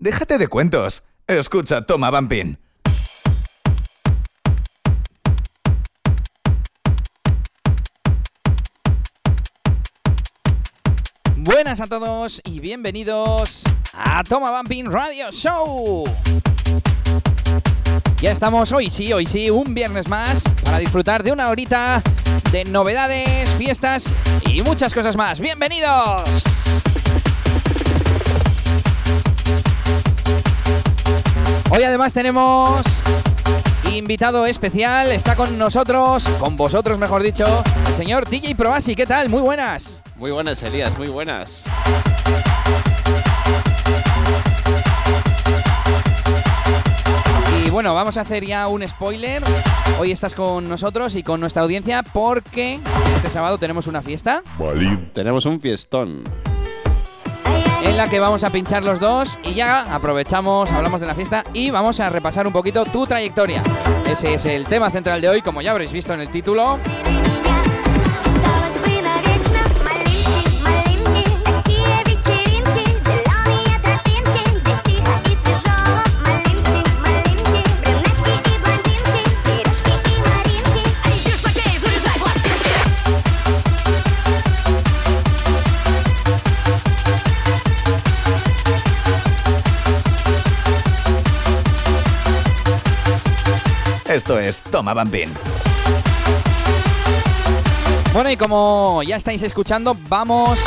Déjate de cuentos. Escucha, toma, Vampin. Buenas a todos y bienvenidos a Toma Bumping Radio Show. Ya estamos hoy sí, hoy sí, un viernes más para disfrutar de una horita de novedades, fiestas y muchas cosas más. ¡Bienvenidos! Hoy además tenemos invitado especial, está con nosotros, con vosotros mejor dicho, el señor DJ Probasi. ¿Qué tal? Muy buenas. Muy buenas, Elías, muy buenas. Y bueno, vamos a hacer ya un spoiler. Hoy estás con nosotros y con nuestra audiencia porque este sábado tenemos una fiesta Tenemos un fiestón. Que vamos a pinchar los dos y ya aprovechamos, hablamos de la fiesta y vamos a repasar un poquito tu trayectoria. Ese es el tema central de hoy, como ya habréis visto en el título. Esto es Toma, Vampin. Bueno, y como ya estáis escuchando, vamos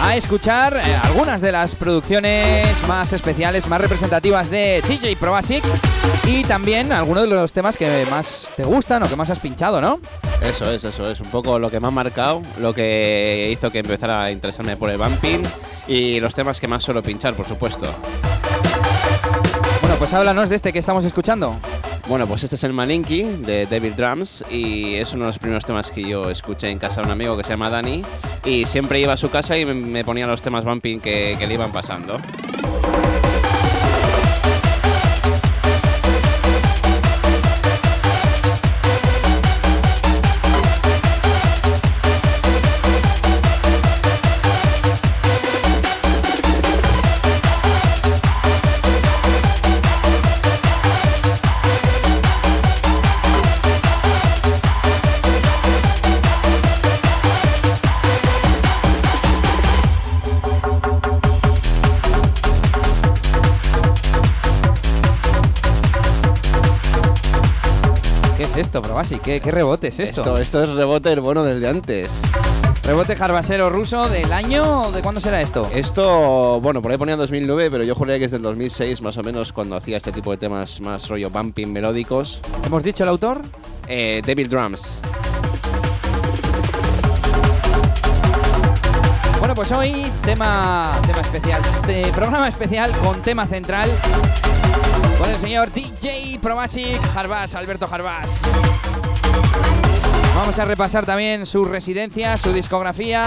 a escuchar eh, algunas de las producciones más especiales, más representativas de DJ Probasic y también algunos de los temas que más te gustan o que más has pinchado, ¿no? Eso es, eso es. Un poco lo que me ha marcado, lo que hizo que empezara a interesarme por el bumping y los temas que más suelo pinchar, por supuesto. Bueno, pues háblanos de este que estamos escuchando. Bueno, pues este es el Malinky de Devil Drums y es uno de los primeros temas que yo escuché en casa de un amigo que se llama Dani y siempre iba a su casa y me ponía los temas bumping que, que le iban pasando. Esto, Probasic? ¿Qué, qué rebote es esto? Esto, esto es rebote el bueno del de antes. ¿Rebote jarbasero ruso del año? ¿De cuándo será esto? Esto, bueno, por ahí ponía 2009, pero yo juraría que es del 2006 más o menos cuando hacía este tipo de temas más rollo bumping melódicos. ¿Hemos dicho el autor? Eh, Devil Drums. Bueno, pues hoy tema, tema especial, eh, programa especial con tema central con el señor DJ Probasic Jarbas, Alberto Jarbas. Vamos a repasar también su residencia, su discografía.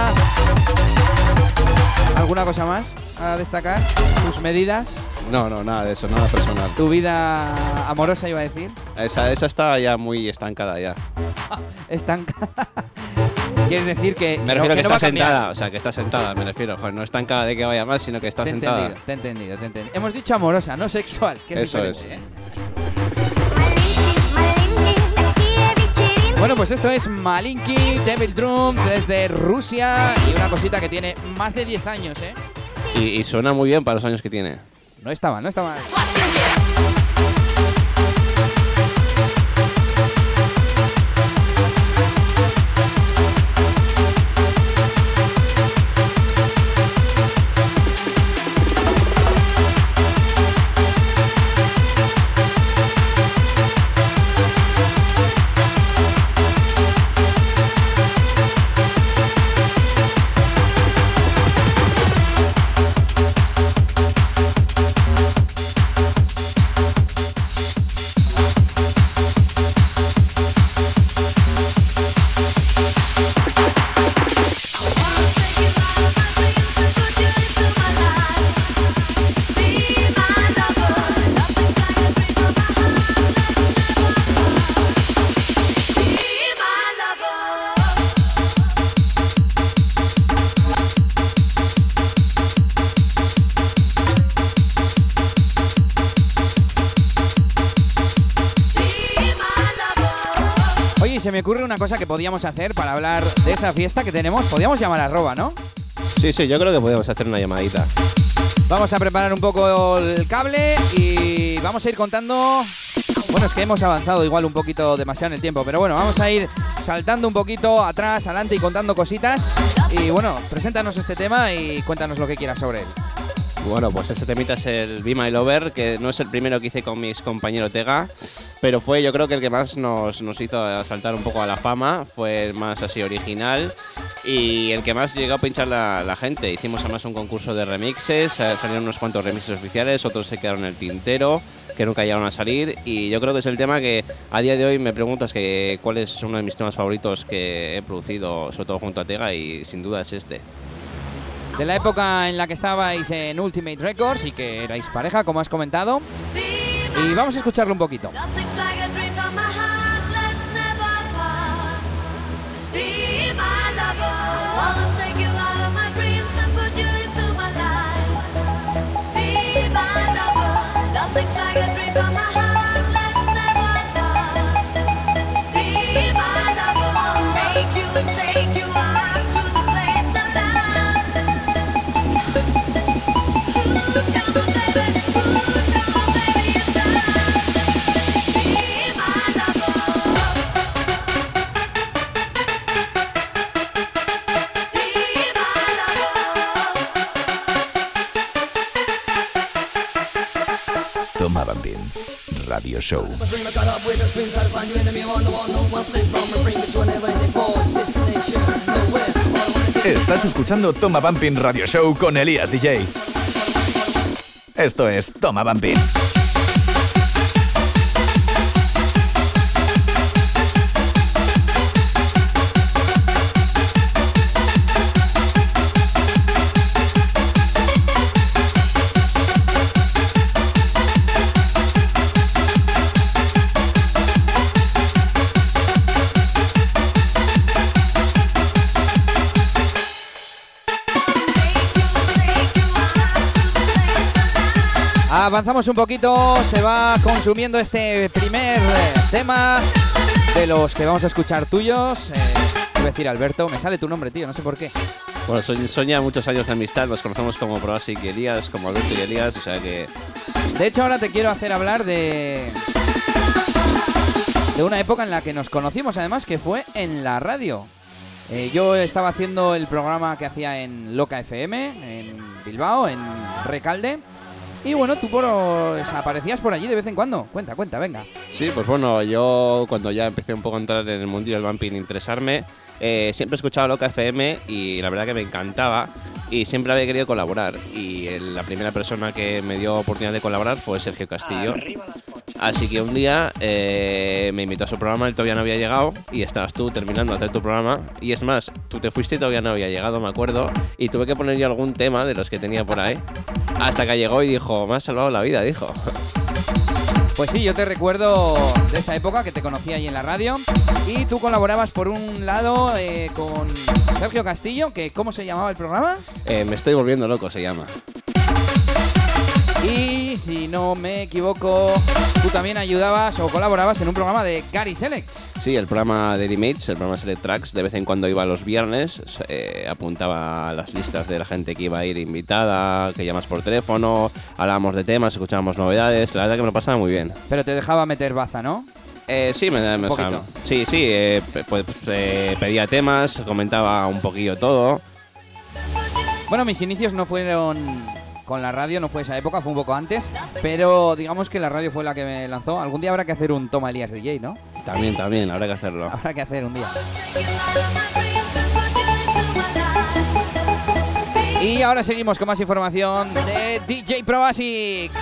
¿Alguna cosa más a destacar? ¿Tus medidas? No, no, nada de eso, nada personal. ¿Tu vida amorosa iba a decir? Esa, esa está ya muy estancada ya. Estancada. Quieres decir que. Me refiero no, que, que está sentada, o sea, que está sentada, me refiero. Joder, no estancada de que vaya mal, sino que está sentada. Entendido, te he entendido, te he entendido. Hemos dicho amorosa, no sexual, que Eso es. ¿eh? Bueno, pues esto es Malinki, Devil Drum, desde Rusia, y una cosita que tiene más de 10 años, ¿eh? Y, suena muy bien para los años que tiene. No está no está mal. Se me ocurre una cosa que podíamos hacer para hablar de esa fiesta que tenemos. Podríamos llamar a Roba, ¿no? Sí, sí, yo creo que podemos hacer una llamadita. Vamos a preparar un poco el cable y vamos a ir contando. Bueno, es que hemos avanzado igual un poquito demasiado en el tiempo, pero bueno, vamos a ir saltando un poquito atrás, adelante y contando cositas. Y bueno, preséntanos este tema y cuéntanos lo que quieras sobre él. Bueno, pues ese temita es el Be My Lover, que no es el primero que hice con mis compañeros Tega, pero fue yo creo que el que más nos, hizo saltar un poco a la fama, fue el más así original y el que más llegó a pinchar la, la gente. Hicimos además un concurso de remixes, eh, salieron unos cuantos remixes oficiales, otros se quedaron en el tintero, que nunca llegaron a salir y yo creo que es el tema que a día de hoy me preguntas que cuál es uno de mis temas favoritos que he producido, sobre todo junto a Tega y sin duda es este. De la época en la que estabais en Ultimate Records y que erais pareja, como has comentado. Y vamos a escucharlo un poquito. Wanna get Estás escuchando Toma Bumping Radio Show con Elías DJ. Esto es Toma Bumping. Avanzamos un poquito, se va consumiendo este primer eh, tema de los que vamos a escuchar tuyos. Eh, a decir Alberto, me sale tu nombre, tío, no sé por qué. Bueno, son, son ya muchos años de amistad, nos conocemos como Probasic y Elías, como Alberto y Elías, o sea que De hecho, ahora te quiero hacer hablar de. de una época en la que nos conocimos, además, que fue en la radio. Eh, yo estaba haciendo el programa que hacía en Loca FM, en Bilbao, en Recalde. Y bueno, tú por, aparecías por allí de vez en cuando. Cuenta, cuenta, venga. Sí, pues bueno, yo cuando ya empecé un poco a entrar en el mundillo del vamping, interesarme, eh, siempre he escuchado Loca FM y la verdad que me encantaba y siempre había querido colaborar. Y la primera persona que me dio oportunidad de colaborar fue Sergio Castillo. Así que un día eh, me invitó a su programa, él todavía no había llegado y estabas tú terminando de hacer tu programa. Y es más, tú te fuiste y todavía no había llegado, me acuerdo. Y tuve que poner yo algún tema de los que tenía por ahí. Hasta que llegó y dijo, me has salvado la vida, dijo. Pues sí, yo te recuerdo de esa época que te conocí ahí en la radio. Y tú colaborabas por un lado eh, con Sergio Castillo, que ¿cómo se llamaba el programa? Eh, me estoy volviendo loco, se llama. Y si no me equivoco, tú también ayudabas o colaborabas en un programa de Gary Select. Sí, el programa de Mates, el programa Select Tracks, de vez en cuando iba los viernes, eh, apuntaba las listas de la gente que iba a ir invitada, que llamas por teléfono, hablábamos de temas, escuchábamos novedades, la verdad que me lo pasaba muy bien. Pero te dejaba meter baza, ¿no? Eh, sí, me, me- o sea, sí, sí, eh, pe- pues, eh, pedía temas, comentaba un poquillo todo. Bueno, mis inicios no fueron con la radio, no fue esa época, fue un poco antes. Pero digamos que la radio fue la que me lanzó. Algún día habrá que hacer un Toma Elías DJ, ¿no? También, también, habrá que hacerlo. Habrá que hacer un día. Y ahora seguimos con más información de DJ Probasic.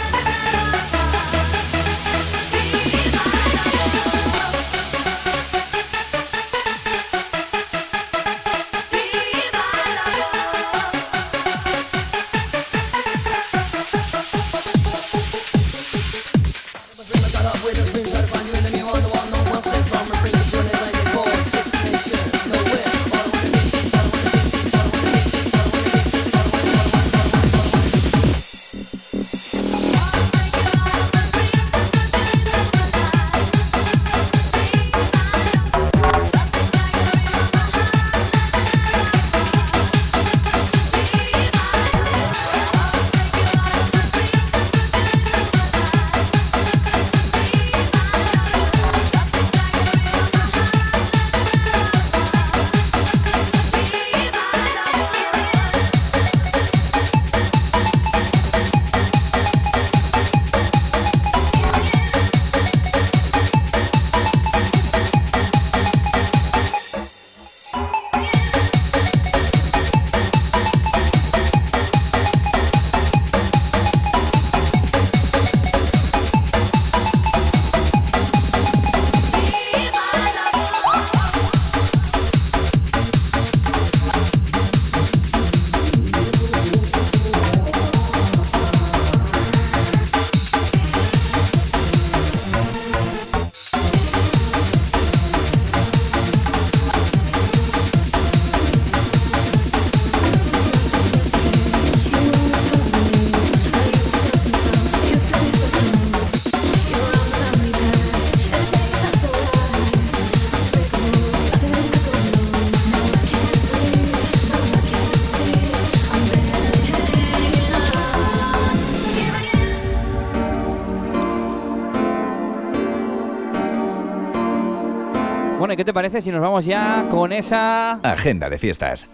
Qué te parece si nos vamos ya con esa Agenda de fiestas.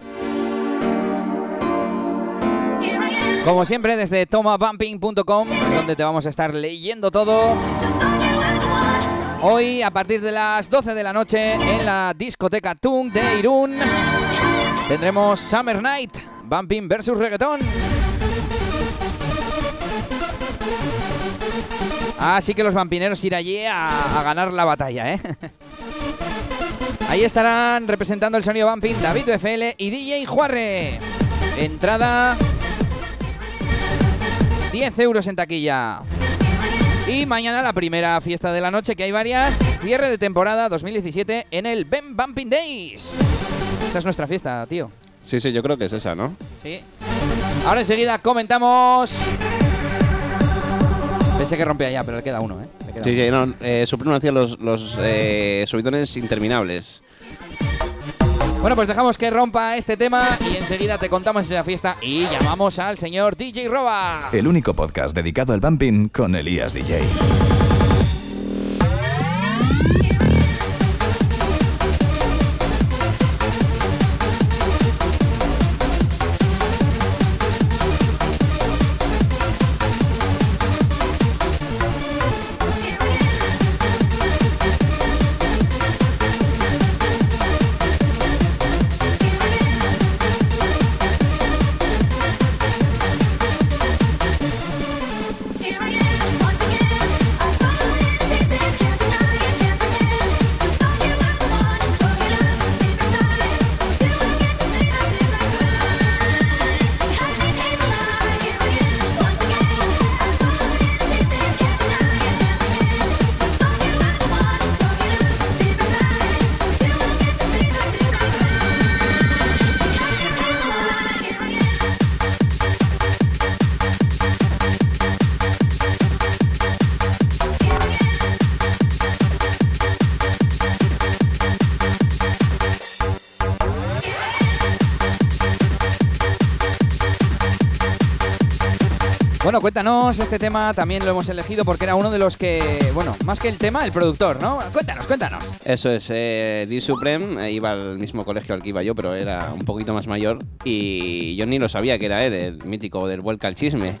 Como siempre, desde tomabumping.com, donde te vamos a estar leyendo todo. Hoy, a partir de las 12 de la noche, en la discoteca Tung de Irún, tendremos Summer Night, Bumping versus Reggaeton. Así que los vampineros ir allí a, a ganar la batalla, ¿eh? Ahí estarán representando el sonido Bumping David FL y DJ Juarre. Entrada 10 euros en taquilla. Y mañana la primera fiesta de la noche, que hay varias, cierre de temporada 2017 en el Ben Bumping Days. Esa es nuestra fiesta, tío. Sí, sí, yo creo que es esa, ¿no? Sí. Ahora enseguida comentamos. Pensé que rompía ya, pero le queda uno, ¿eh? Le queda Sí, uno. sí, no, eh, Supremo hacía los, los eh, subidones interminables. Bueno, pues dejamos que rompa este tema y enseguida te contamos esa fiesta y llamamos al señor DJ Roba. El único podcast dedicado al bumping con Elías DJ. Cuéntanos, este tema también lo hemos elegido porque era uno de los que, bueno, más que el tema, el productor, ¿no? Cuéntanos, cuéntanos. Eso es, eh, D Supreme eh, iba al mismo colegio al que iba yo, pero era un poquito más mayor y yo ni lo sabía que era él, el mítico del vuelca al chisme.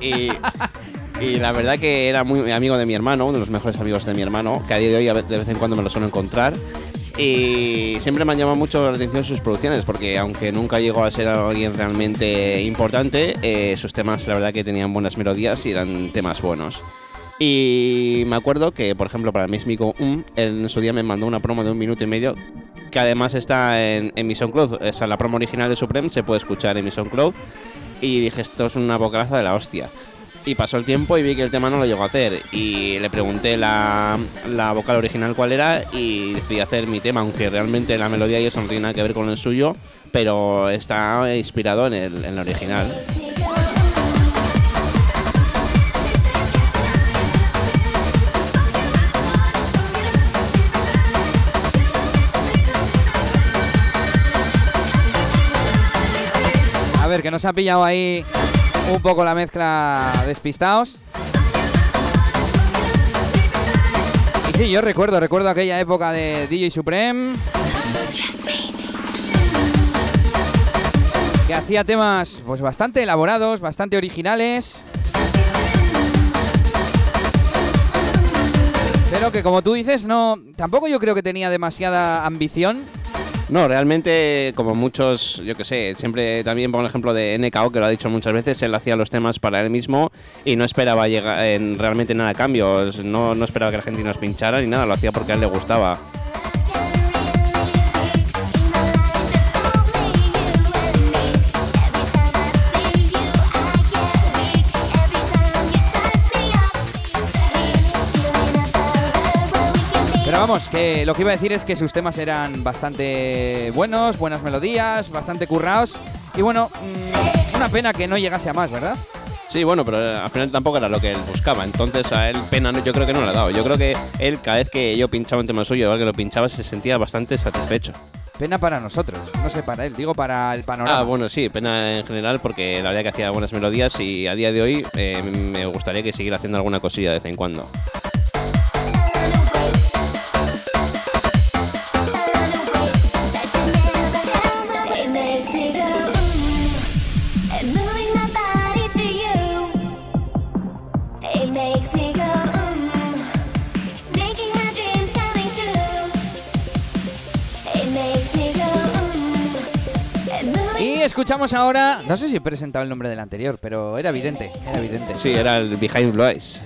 Y, y la verdad que era muy amigo de mi hermano, uno de los mejores amigos de mi hermano, que a día de hoy de vez en cuando me lo suelo encontrar. Y siempre me han llamado mucho la atención sus producciones, porque aunque nunca llegó a ser alguien realmente importante, eh, sus temas la verdad que tenían buenas melodías y eran temas buenos. Y me acuerdo que, por ejemplo, para Miss Mico Um, en su día me mandó una promo de un minuto y medio, que además está en, en mi SoundCloud. O sea, la promo original de Supreme se puede escuchar en mi SoundCloud. Y dije, esto es una bocaraza de la hostia. Y pasó el tiempo y vi que el tema no lo llegó a hacer. Y le pregunté la, la vocal original cuál era y decidí hacer mi tema, aunque realmente la melodía y eso no tiene nada que ver con el suyo, pero está inspirado en el, en el original. A ver, que nos ha pillado ahí un poco la mezcla despistados. Y sí, yo recuerdo, recuerdo aquella época de DJ Supreme. Que hacía temas pues bastante elaborados, bastante originales. Pero que como tú dices, no. Tampoco yo creo que tenía demasiada ambición. No, realmente, como muchos, yo que sé, siempre también pongo el ejemplo de NKO, que lo ha dicho muchas veces, él hacía los temas para él mismo y no esperaba llegar en realmente nada a cambio, no, no esperaba que la gente nos pinchara ni nada, lo hacía porque a él le gustaba. Vamos, que lo que iba a decir es que sus temas eran bastante buenos, buenas melodías, bastante currados. Y bueno, mm, una pena que no llegase a más, ¿verdad? Sí, bueno, pero eh, al final tampoco era lo que él buscaba, entonces a él pena yo creo que no le ha dado. Yo creo que él cada vez que yo pinchaba un tema suyo, igual que lo pinchaba, se sentía bastante satisfecho. Pena para nosotros, no sé para él, digo para el panorama. Ah, bueno, sí, pena en general porque la verdad que hacía buenas melodías y a día de hoy eh, me gustaría que siguiera haciendo alguna cosilla de vez en cuando. Escuchamos ahora, no sé si he presentado el nombre del anterior, pero era evidente, era evidente. Sí, era el Behind Blue Eyes.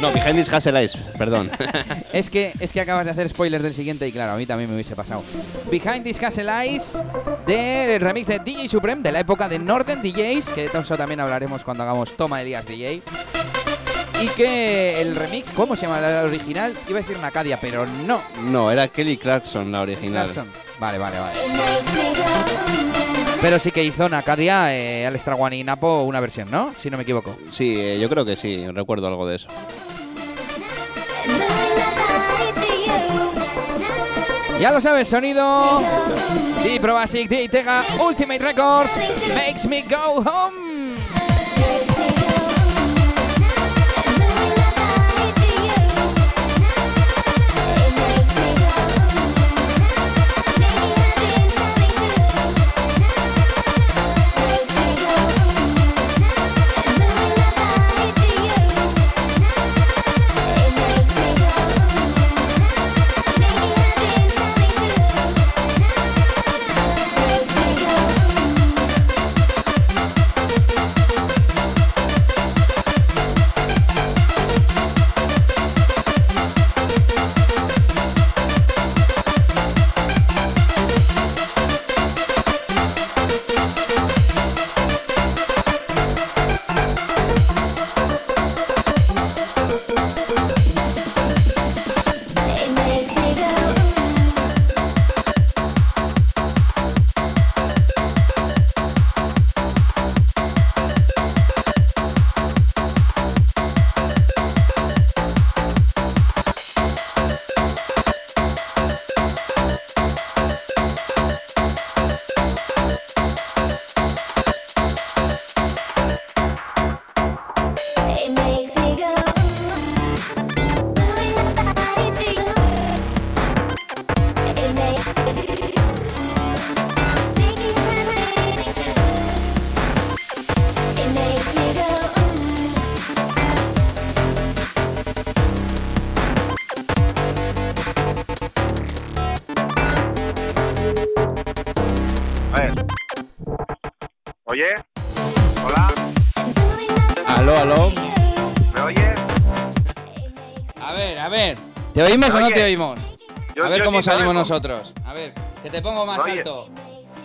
No, Behind This Castle Eyes, perdón. Es que, es que acabas de hacer spoilers del siguiente y claro, a mí también me hubiese pasado. Behind This Castle Eyes del remix de DJ Supreme de la época de Northern DJs, que de eso también hablaremos cuando hagamos Toma Elías DJ. Y que el remix, ¿cómo se llama la original? Iba a decir Nacadia, pero no. no, era Kelly Clarkson la original. Clarkson. Vale, vale, vale. Pero sí que hizo Nacadia, eh, Alex Trawan y Napo una versión, ¿no? Si no me equivoco. Sí, eh, yo creo que sí, recuerdo algo de eso. Ya lo sabes, sonido de Pro Basic, de Itega, Ultimate Records, Makes Me Go Home. Ver. Oye. Hola. Aló, aló. ¿Me oyes? A ver, a ver. ¿Te oímos o no Oye. te oímos? Yo- A ver yo cómo sí salimos nosotros. A ver, que te pongo más Oye. alto.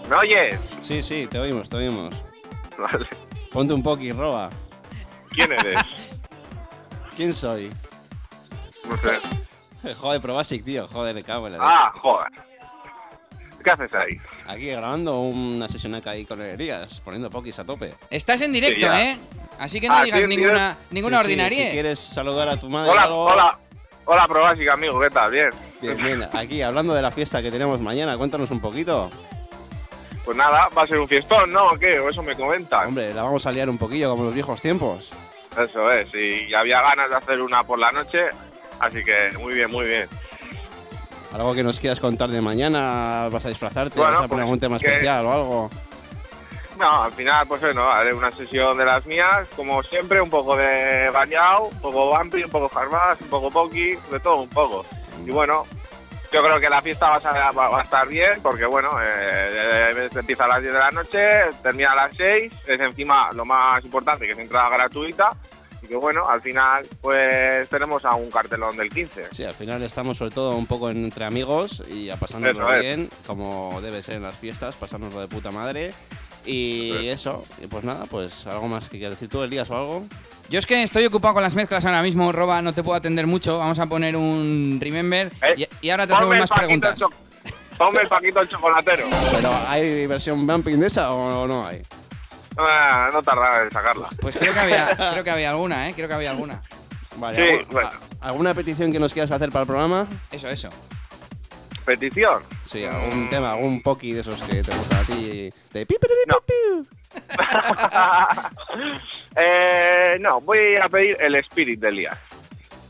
¿Me oyes? Sí, sí, te oímos, te oímos. Vale. Ponte un poco y roba. ¿Quién eres? ¿Quién soy? No sé. Joder, Probasic, tío. Joder, me cago en la Ah, joder. ¿Qué haces ahí? Aquí grabando una sesión acá ahí con Elías, poniendo pokis a tope. Estás en directo, Sí. ¿eh? Así que no Ah, digas sí, ninguna, ninguna Sí, sí, ordinaria. si quieres saludar a tu madre Hola, algo, hola. Hola, Probásica, amigo. ¿Qué tal? Bien. Bien, bien. Aquí, hablando de la fiesta que tenemos mañana, cuéntanos un poquito. Pues nada, va a ser un fiestón, ¿no? ¿O qué? ¿O eso me comentan? Hombre, la vamos a liar un poquillo como los viejos tiempos. Eso es. Y había ganas de hacer una por la noche. Así que muy bien, muy bien. ¿Algo que nos quieras contar de mañana? ¿Vas a disfrazarte? Bueno, ¿Vas a poner pues, algún tema que- especial o algo? No, al final, pues bueno, haré una sesión de las mías, como siempre, un poco de bañado, un poco bumpy, un poco hardbass, un poco poki, de todo un poco. Y bueno, yo creo que la fiesta va a, va- a estar bien, porque bueno, eh, eh, empieza a las 10 de la noche, termina a las 6, es encima lo más importante, que es entrada gratuita, y que bueno, al final, pues tenemos a un cartelón del 15. Sí, al final estamos sobre todo un poco entre amigos y a pasárnoslo Eso es. bien, como debe ser en las fiestas, pasárnoslo de puta madre. Y eso, y pues nada, pues algo más que quieras decir tú, Elías, o algo. Yo es que estoy ocupado con las mezclas ahora mismo, Roba, no te puedo atender mucho. Vamos a poner un remember Eh, y, y ahora te hacemos Ponme el más Paquito preguntas. Ponme el paquito el chocolatero. Pero ¿hay versión bumping de esa o no hay? Ah, no tardaba en sacarla. Pues creo que había, creo que había alguna, ¿eh? Creo que había alguna. Vale, Sí, ¿algún- bueno. a- ¿alguna petición que nos quieras hacer para el programa? Eso, eso. Petición. Sí, algún tema, algún poki de esos que te gustan a ti. De pi, pi, pi, pi, No. pi. eh, no, voy a pedir el Spirit de Elías.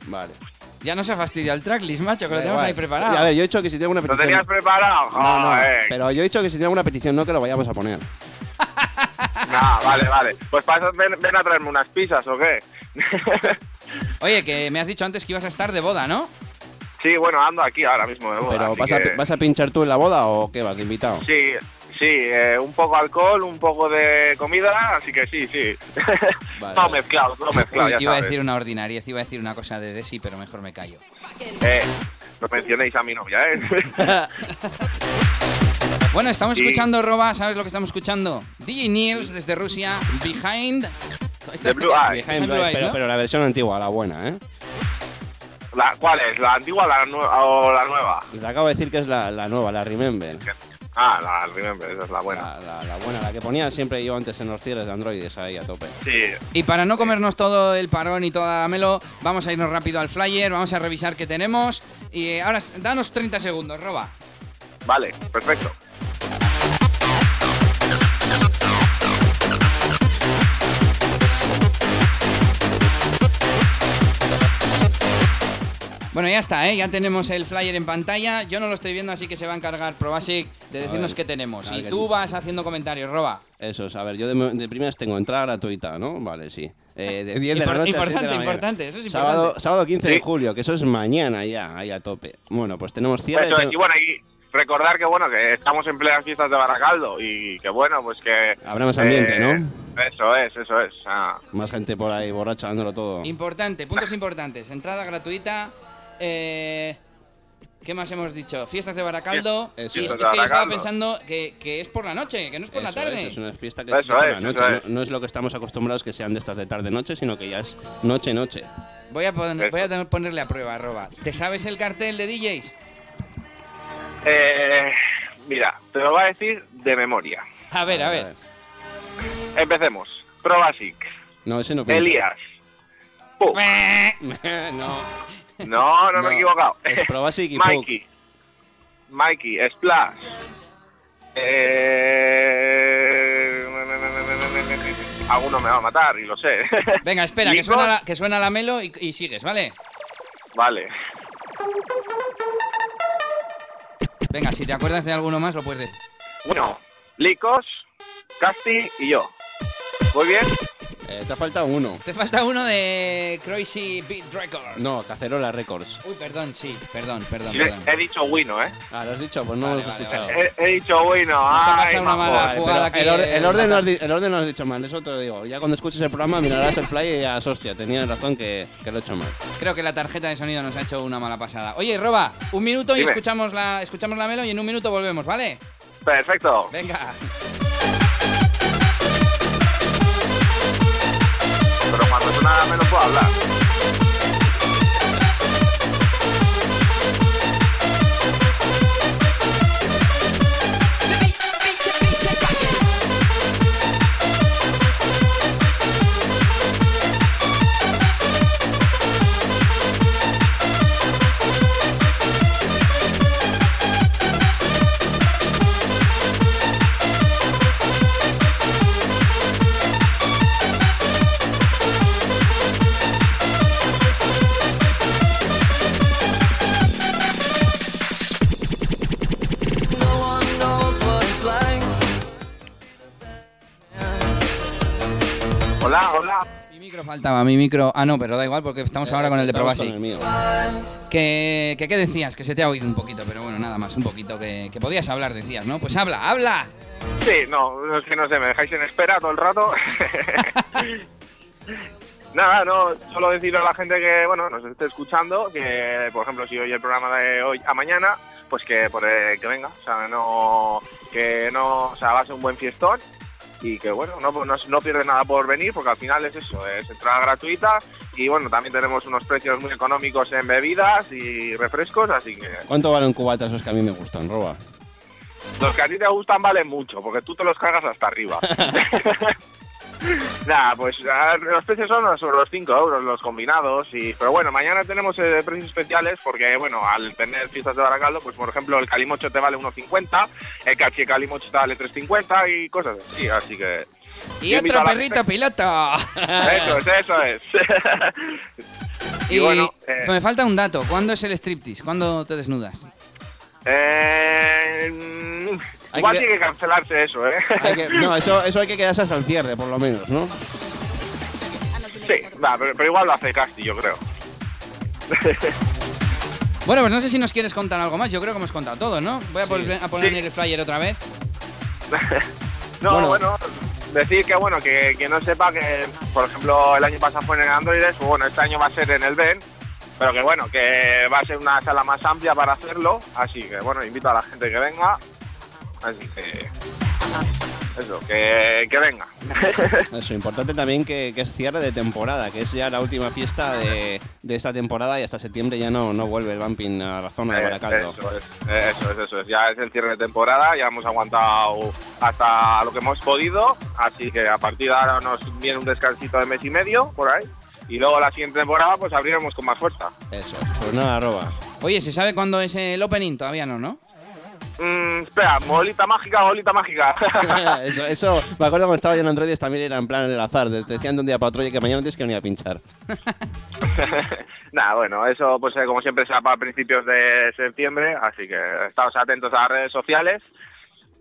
Vale. Ya no se fastidia el tracklist, macho, que lo Da tenemos igual. ahí preparado. A ver, yo he dicho que si tengo una ¿Lo petición. tenías preparado? No, no, Joder. pero yo he dicho que si tengo una petición, no que lo vayamos a poner. Ah, vale, vale. Pues pasa, ven, ven a traerme unas pizzas, ¿o qué? Oye, que me has dicho antes que ibas a estar de boda, ¿no? sí, bueno, ando aquí ahora mismo de boda. Pero ¿vas a, que- ¿vas a pinchar tú en la boda o qué vas de invitado? Sí, sí, eh, un poco alcohol, un poco de comida, así que sí, sí. Vale, todo vale. mezclado, todo mezclado, ya iba a decir una ordinariez, iba a decir una cosa de Desi, pero mejor me callo. Eh, no mencionéis a mi novia, ¿eh? Bueno, estamos Sí. escuchando, Roba, ¿sabes lo que estamos escuchando? DJ Niels desde Rusia, Behind... The Blue Eyes. Behind Blue Eyes, pero, pero la versión antigua, la buena, ¿eh? La, ¿Cuál es? ¿La antigua la o la nueva? Te acabo de decir que es la, la nueva, la Remember. Ah, la Remember, esa es la buena. La, la- la buena, la que ponía siempre yo antes en los cierres de androides ahí a tope. Sí, Y para no comernos todo el parón y toda la melo, vamos a irnos rápido al flyer, vamos a revisar qué tenemos. Y eh, ahora, danos 30 segundos, Roba. vale, perfecto. Bueno, ya está, ¿eh? ya tenemos el flyer en pantalla. Yo no lo estoy viendo, así que se va a encargar Probasic de decirnos ver, qué tenemos. Y tú vas haciendo comentarios, Roba. Eso es, a ver, yo de, de primeras tengo entrada gratuita, ¿no? Vale, sí. Eh, de 10 de la noche a 7 de importante, la importante, eso es Sábado, importante. sábado 15 de julio, que eso es mañana ya, ahí a tope. Bueno, pues tenemos cierre. Eso es, tengo- y bueno, y recordar que bueno, que estamos en plenas fiestas de Baracaldo y que bueno, pues que... Habrá más ambiente, eh, ¿no? Eso es, eso es. Ah, Más gente por ahí borracha dándolo todo. Importante, puntos importantes. Entrada gratuita. Eh, ¿Qué más hemos dicho? Fiestas de Baracaldo. Eso y es. de es que yo estaba pensando que, que es por la noche, que no es por la tarde. Es, es una fiesta que es por la noche. No, es. no es lo que estamos acostumbrados que sean de estas de tarde-noche, sino que ya es noche-noche. Voy a, pon- Eso. voy a tener- ponerle a prueba, arroba. ¿Te sabes el cartel de DJs? eh, mira, te lo voy a decir de memoria. A ver, a ver. Empecemos. Probasic, No, ese no. Elías. No. No, no, me he equivocado. Mikey. Mikey, Splash. Eh... Alguno me va a matar y lo sé. Venga, espera, que suena la, que suena la melo y, y sigues, ¿vale? Vale. Venga, si te acuerdas de alguno más, lo puedes decir. Bueno, Licos, Casti y yo. ¿Muy bien? Eh, te ha faltado uno. Te falta uno de Crazy Beat Records. No, Cacerola Records. Uy, perdón, sí, perdón, perdón, He, perdón. he dicho Wino, ¿eh? Ah, lo has dicho, pues no Vale, lo has vale, escuchado. vale. He, he dicho Wino. Nos ha pasado una mala jugada el, orden, el, orden no has el orden no lo has dicho mal, eso te lo digo. Ya cuando escuches el programa mirarás el play y ya, hostia, tenías razón que, que lo he hecho mal. Creo que la tarjeta de sonido nos ha hecho una mala pasada. Oye, Roba, un minuto y escuchamos la, escuchamos la melo y en un minuto volvemos, ¿vale? Perfecto. Venga. Pero cuando suena menos puedo hablar. Faltaba, mi micro. Ah, no, pero da igual porque estamos ahora con el de Probasi. con el mío. Que, que, ¿Qué decías? Que se te ha oído un poquito, pero bueno, nada más, un poquito. Que, que podías hablar, decías, ¿no? Pues habla, habla. Sí, no, no es que no sé, me dejáis en espera todo el rato. Nada, no, solo decir a la gente que, bueno, nos esté escuchando, que, por ejemplo, si oye el programa de hoy a mañana, pues que, por, eh, que venga, o sea, no, que no, o sea, va a ser un buen fiestón y que, bueno, no, no, no pierde nada por venir, porque al final es eso, es entrada gratuita y, bueno, también tenemos unos precios muy económicos en bebidas y refrescos, así que ¿Cuánto valen cubatas esos que a mí me gustan, Roba? los que a ti te gustan valen mucho, porque tú te los cargas hasta arriba. Nada, pues los precios son sobre los 5 euros los combinados, y pero bueno, mañana tenemos eh, precios especiales porque, bueno, al tener fiestas de Baracaldo, pues por ejemplo el calimocho te vale 1,50, el cachi de calimocho te vale 3,50 y cosas así, así que... Y Yo invito otro a la perrito piloto. Eso es, eso es. y y bueno, eh, me falta un dato. ¿Cuándo es el striptease? ¿Cuándo te desnudas? eh, mm, Igual que- tiene que cancelarse eso, ¿eh? Hay que- no, eso, eso hay que quedarse hasta el cierre, por lo menos, ¿no? sí, va, pero, pero igual lo hace Casti, yo creo. Bueno, pues no sé si nos quieres contar algo más. Yo creo que hemos contado todo, ¿no? Voy a, a poner Sí. el flyer otra vez. No, Bueno. bueno, decir que bueno, que, que no sepa que, por ejemplo, el año pasado fue en el Android, pues bueno, este año va a ser en el Ben, pero que bueno, que va a ser una sala más amplia para hacerlo, así que bueno, invito a la gente que venga, así que eso, que, que venga. Eso, importante también que, que es cierre de temporada, que es ya la última fiesta de, de esta temporada y hasta septiembre ya no, no vuelve el bumping a la zona de Eh, Baracaldo. Eso es, eso es, eso es. Ya es el cierre de temporada, ya hemos aguantado hasta lo que hemos podido, así que a partir de ahora nos viene un descansito de mes y medio, por ahí, y luego la siguiente temporada pues abriremos con más fuerza. Eso, pues nada, arroba. Oye, ¿se sabe cuándo es el opening? Todavía no, ¿no? Mm, espera, bolita mágica, bolita mágica. eso, eso, me acuerdo cuando estaba yo en Android también era en plan el azar, te decían de un día para otro, oye, que mañana tienes que venir a pinchar. Nada, bueno, eso pues eh, como siempre será para principios de septiembre, así que estamos atentos a las redes sociales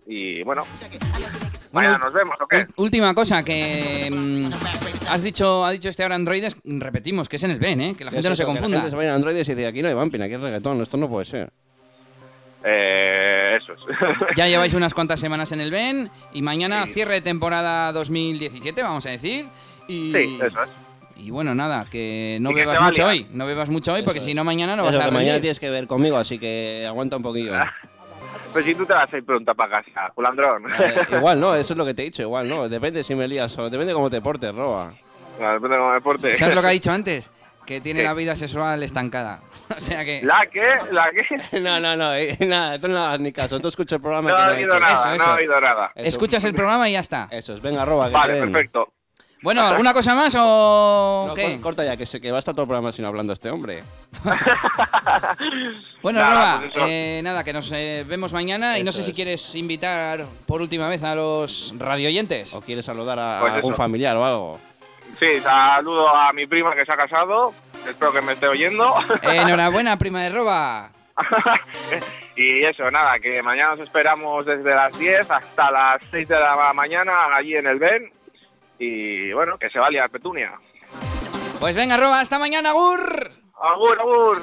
y bueno, Bueno, mañana nos vemos, ¿o qué? Última cosa que mm, has dicho, ha dicho este ahora Androides, repetimos que es en el Ben, ¿eh? Que la gente Eso, no se eso, que La confunda. gente se vaya a Android y dice, aquí no hay bumping, aquí es reggaetón, esto no puede ser. Eh, eso es. Ya lleváis unas cuantas semanas en el Ben y mañana Sí. cierre de temporada 2017, vamos a decir. Y, Sí, eso es. y bueno, nada, que no bebas mucho hoy, no bebas mucho hoy porque si no mañana no vas a que mañana rendir. tienes que ver conmigo, así que aguanta un poquillo. Pues si tú te vas a ir pronto para casa, culandrón. Eh, igual no, eso es lo que te he dicho, igual no. Depende si me lías o depende cómo te portes, roba. Depende de cómo me porte. ¿Sabes lo que ha dicho antes? Que tiene la vida sexual estancada. o sea que... ¿La qué? ¿La qué? No, no, no, eh, nada, tú no hagas ni caso. Tú escucha el programa No que oído dicho. nada, Eso, no eso. he oído nada. Eso. Escuchas el programa y ya está. Eso es, venga, roba. Que Vale, perfecto. Bueno, ¿alguna cosa más o No, qué? cor- corta ya, que, se, que va a estar todo el programa sin hablando este hombre. Bueno, Nada, Roba, pues eh, nada, que nos eh, vemos mañana y no sé si es. quieres invitar por última vez a los radioyentes. ¿O quieres saludar a, Pues a algún eso. familiar o algo? Sí, saludo a mi prima que se ha casado. Espero que me esté oyendo. Enhorabuena, prima de Roba. y eso, nada, que mañana os esperamos desde las 10 hasta las 6 de la mañana allí en el Ben. Y bueno, que se va a liar Petunia. Pues venga, Roba, hasta mañana, Gur. Agur, agur.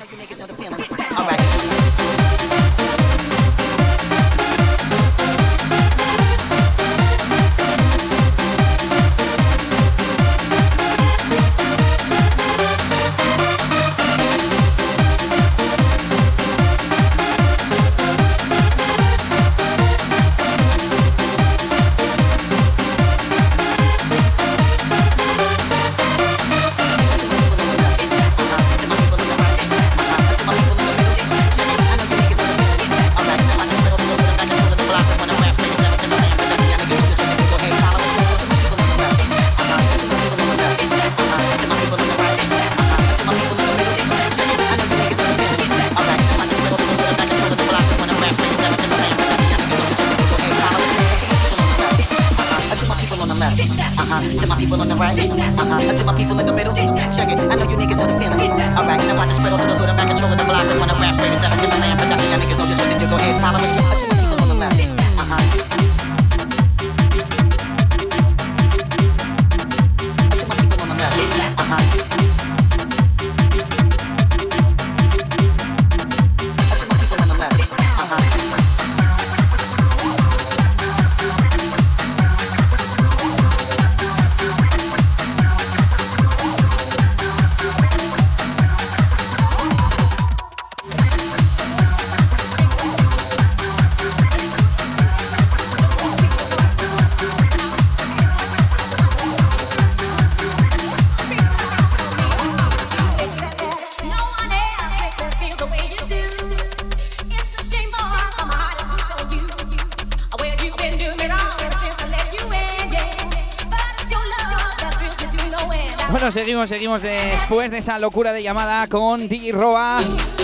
Seguimos, después de esa locura de llamada con DJ.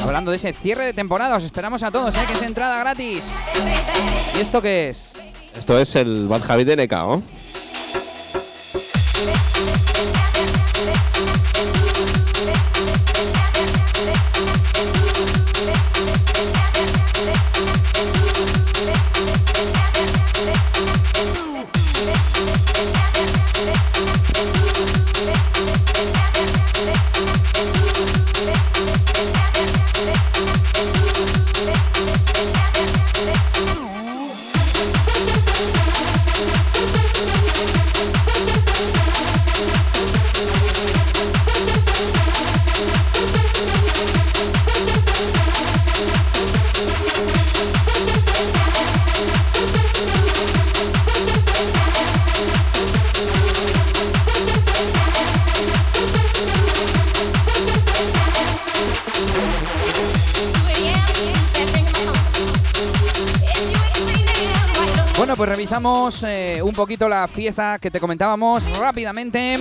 Hablando de ese cierre de temporada, os esperamos a todos, ¿eh? que es entrada gratis. ¿Y esto qué es? Esto es el Bad Javi de. Thank eh, un poquito la fiesta que te comentábamos rápidamente.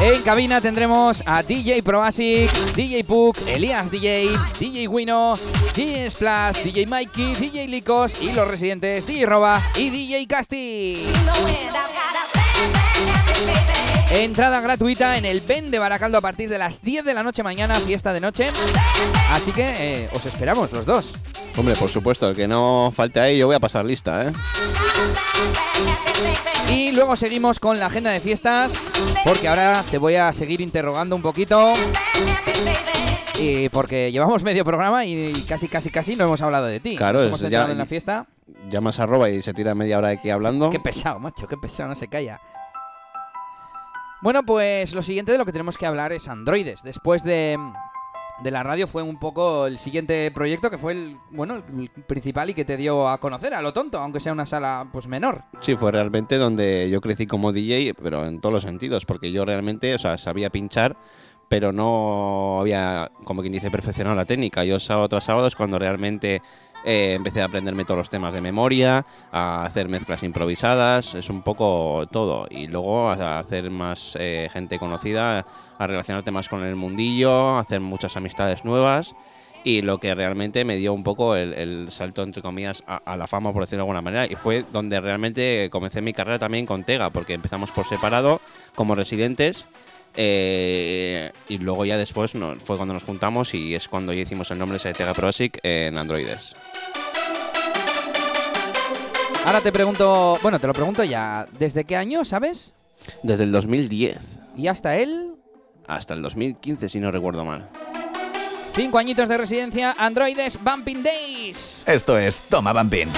En cabina tendremos a DJ Probasic, DJ Puck, Elías DJ, DJ Wino, DJ Splash, DJ Mikey, DJ Licos y los residentes DJ Roba y DJ Casti. Entrada gratuita en el Ben de Baracaldo a partir de las 10 de la noche mañana, fiesta de noche. Así que eh, os esperamos los dos. Hombre, por supuesto, el que no falte ahí, yo voy a pasar lista, ¿eh? Y luego seguimos con la agenda de fiestas, porque ahora te voy a seguir interrogando un poquito. Y porque llevamos medio programa y casi, casi, casi no hemos hablado de ti. Claro, Nos es hemos ya- centrado en la fiesta. Llamas arroba y se tira media hora aquí hablando. Qué pesado, macho, qué pesado, no se calla. Bueno, pues lo siguiente de lo que tenemos que hablar es androides. Después de, de la radio fue un poco el siguiente proyecto que fue el, bueno, el principal y que te dio a conocer a lo tonto, aunque sea una sala pues menor. Sí, fue realmente donde yo crecí como DJ, pero en todos los sentidos, porque yo realmente, o sea, sabía pinchar, pero no había, como quien dice, perfeccionado la técnica. Yo sábado tras sábado es cuando realmente eh, empecé a aprenderme todos los temas de memoria, a hacer mezclas improvisadas, es un poco todo. Y luego a hacer más eh, gente conocida, a relacionarte más con el mundillo, a hacer muchas amistades nuevas. Y lo que realmente me dio un poco el, el salto, entre comillas, a, a la fama, por decirlo de alguna manera. Y fue donde realmente comencé mi carrera también con Tega, porque empezamos por separado, como residentes. Eh, y luego ya después no- fue cuando nos juntamos y es cuando ya hicimos el nombre de Tega Prosic en Androides. Ahora te pregunto, bueno, te lo pregunto ya, ¿desde qué año, sabes? Desde el 2010 Y hasta él, hasta el 2015, si no recuerdo mal. cinco añitos de residencia, androides Bumping Days. Esto es Toma Bumping.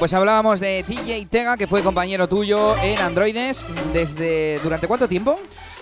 Pues hablábamos de TJ Tega, que fue compañero tuyo en Androides. ¿Desde durante cuánto tiempo?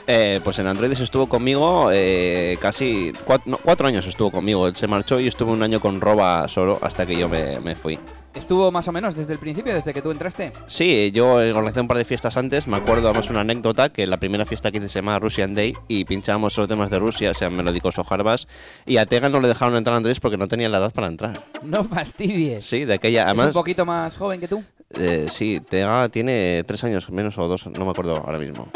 Eh, pues en Androides estuvo conmigo eh, casi cuatro, años estuvo conmigo. Él se marchó y estuve un año con Roba solo hasta que yo me fui. ¿Estuvo más o menos desde el principio, desde que tú entraste? Sí, yo organizé un par de fiestas antes. Me acuerdo además una anécdota que la primera fiesta que hice se llamaba Russian Day y pinchábamos solo temas de Rusia, sean melódicos o jarbas. Y a Tega no le dejaron entrar a Androides porque no tenía la edad para entrar. No fastidies. Sí, de aquella. ¿Es Además, un poquito más joven que tú? eh, sí, Tega tiene tres años menos o dos, no me acuerdo ahora mismo.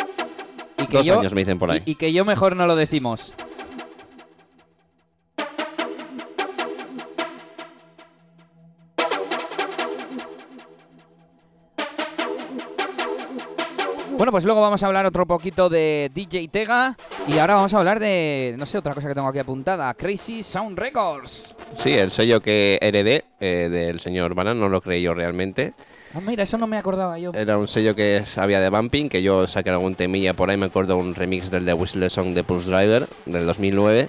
Y que Dos yo- años me dicen por ahí. Y, y que yo mejor no lo decimos. Bueno, pues luego vamos a hablar otro poquito de DJ Tega y ahora vamos a hablar de, no sé, otra cosa que tengo aquí apuntada, Crazy Sound Records. Sí, el sello que heredé eh, del señor Banan, no lo creí yo realmente. Ah, mira, eso no me acordaba yo. Era un sello que había de Bumping, que yo saqué algún temilla por ahí, me acuerdo un remix del de Whistle Song de Pulse Driver del 2009.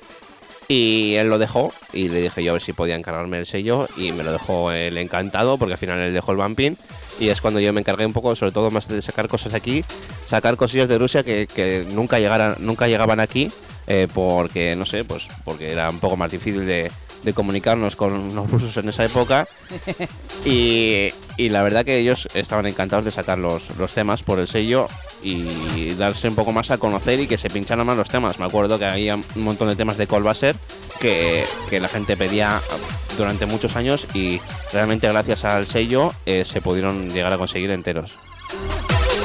Y él lo dejó y le dije yo a ver si podía encargarme el sello y me lo dejó él encantado porque al final él dejó el Bumping y es cuando yo me encargué un poco, sobre todo más de sacar cosas aquí, sacar cosillas de Rusia que, que nunca, llegaran, nunca llegaban aquí eh, porque, no sé, pues porque era un poco más difícil de, de comunicarnos con los rusos en esa época y, y la verdad que ellos estaban encantados de sacar los, los temas por el sello y darse un poco más a conocer y que se pincharan más los temas. Me acuerdo que había un montón de temas de Colbaser que, que la gente pedía durante muchos años y realmente gracias al sello eh, se pudieron llegar a conseguir enteros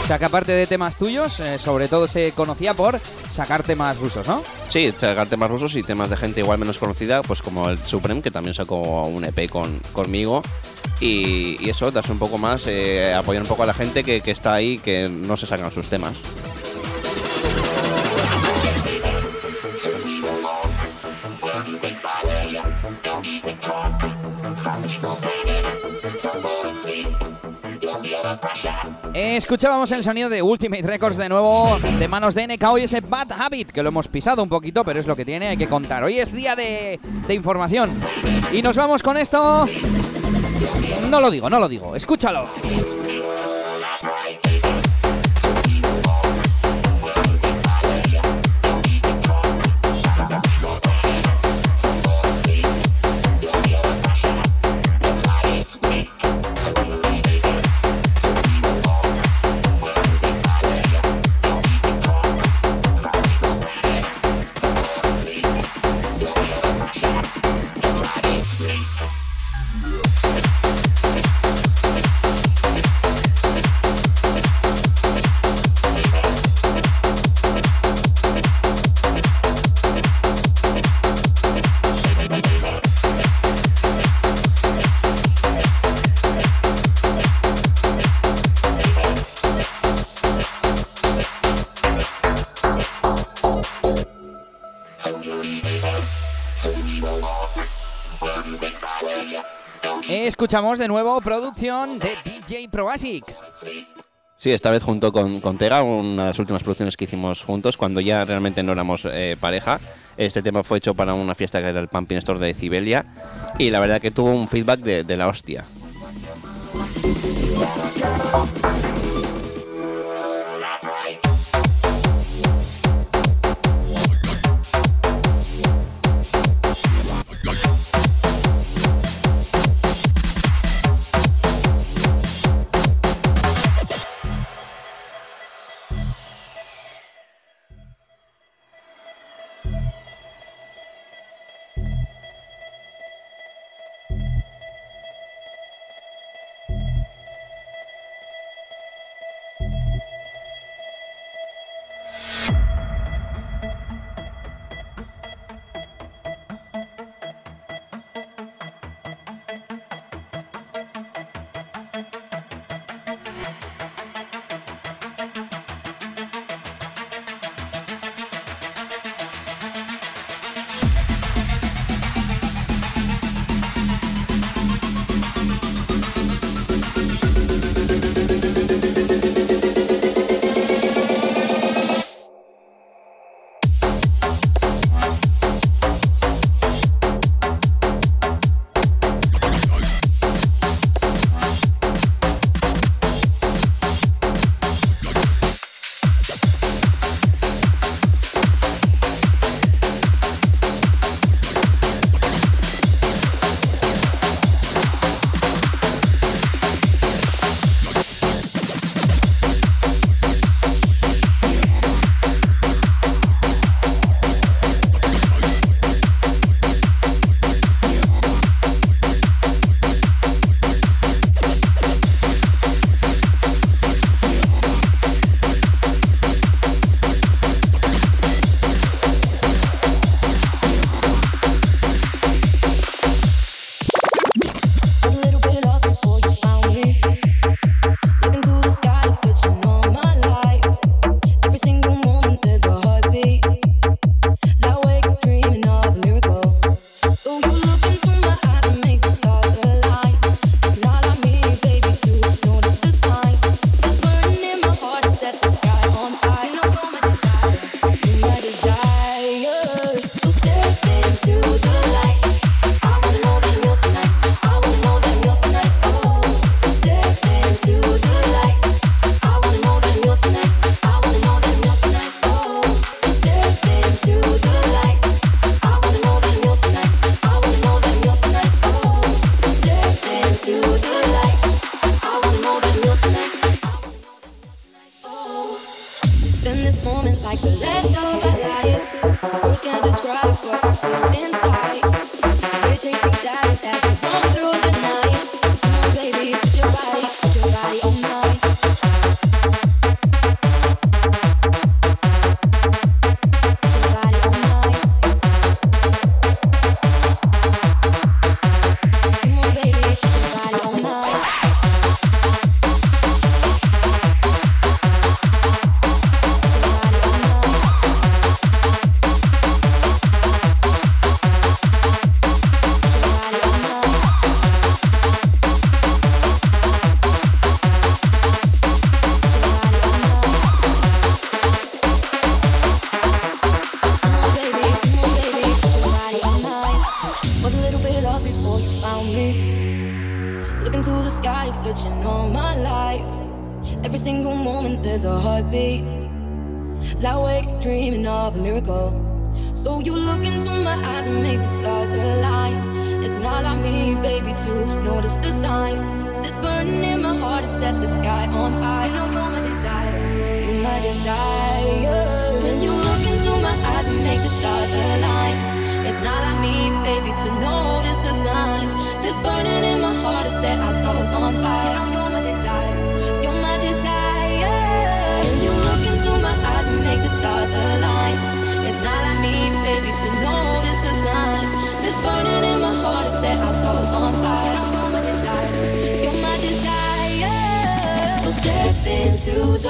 sea que aparte de temas tuyos, eh, sobre todo se conocía por sacar temas rusos, ¿no? Sí, sacar temas rusos y temas de gente igual menos conocida, pues como el Supreme, que también sacó un EP con, conmigo. Y, y eso, darse un poco más, eh, apoyar un poco a la gente que, que está ahí, que no se sacan sus temas. Escuchábamos el sonido de Ultimate Records de nuevo de manos de NK y ese Bad Habit que lo hemos pisado un poquito, pero es lo que tiene, hay que contar. Hoy es día de información y nos vamos con esto. No lo digo, no lo digo, escúchalo. Escuchamos de nuevo producción de DJ Probasic. Sí, esta vez junto con, con Tega, una de las últimas producciones que hicimos juntos, cuando ya realmente no éramos eh, pareja. Este tema fue hecho para una fiesta que era el Pumping Store de Cibelia y la verdad que tuvo un feedback de, de la hostia.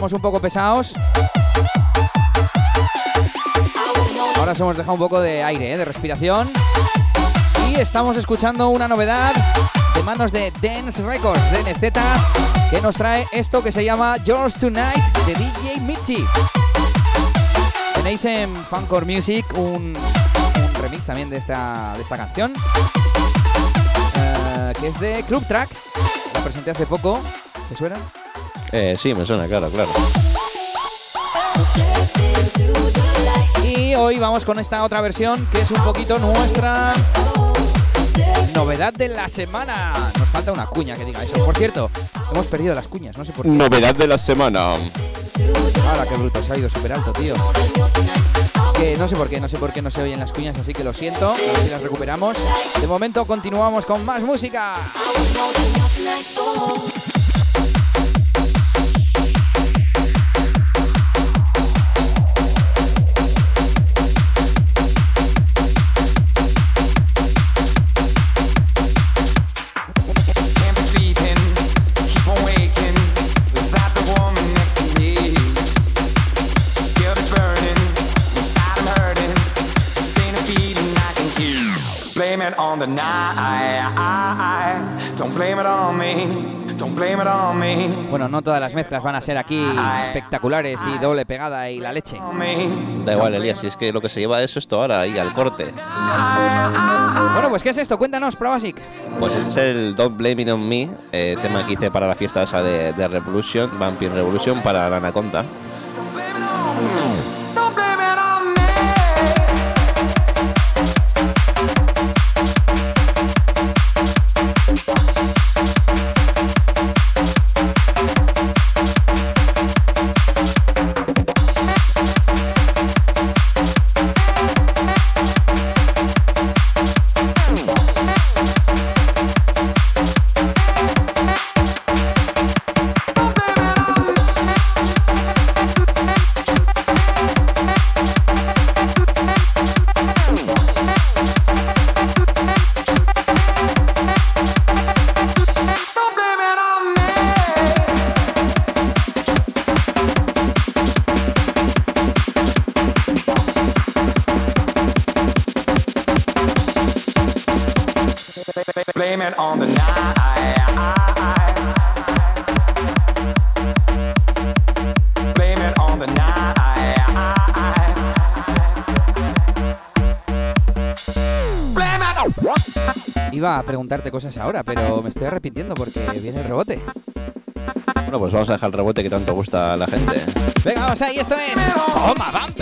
Un poco pesados. Ahora os hemos dejado un poco de aire, ¿eh? de respiración. Y estamos escuchando una novedad de manos de Dance Records, DNZ, que nos trae esto que se llama Yours Tonight de DJ Michi. Tenéis en Funcore Music un, un remix también de esta, de esta canción, eh, que es de Club Tracks. La presenté hace poco. ¿Te suena? Eh, sí, me suena, claro, claro. Y hoy vamos con esta otra versión que es un poquito nuestra novedad de la semana. Nos falta una cuña que diga eso. Por cierto, hemos perdido las cuñas, no sé por qué. Novedad de la semana. Ahora qué bruto, se ha ido súper alto, tío. Que no sé por qué, no sé por qué no se oyen las cuñas, así que lo siento. A ver si las recuperamos. De momento continuamos con más música. Bueno, no todas las mezclas van a ser aquí espectaculares y doble pegada y la leche. Da igual, Elías, si es que lo que se lleva eso esto ahora, ahí al corte. Bueno, pues ¿qué es esto? Cuéntanos, Probasic. Pues este es el Don't Blame It On Me, eh, tema que hice para la fiesta esa de, de Revolution, Vampire Revolution, para la Anaconda. Preguntarte cosas ahora, pero me estoy arrepintiendo porque viene el rebote. Bueno, pues vamos a dejar el rebote que tanto gusta a la gente. Venga, vamos ahí, esto es Toma Bumping.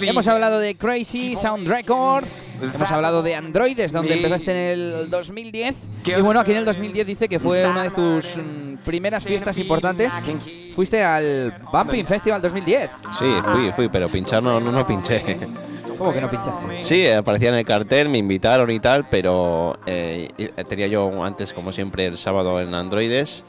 Hemos hablado de Crazy Sound Records, hemos hablado de Androides, donde empezaste en el 2010. Y bueno, aquí en el 2010 dice que fue una de tus mm, primeras fiestas importantes. Fuiste al Bumping Festival 2010. Sí, fui, fui, pero pinchar no, no, no pinché. ¿Cómo que no pinchaste? Sí, aparecía en el cartel, me invitaron y tal, pero eh, y- tenía yo antes, como siempre, el sábado en Androides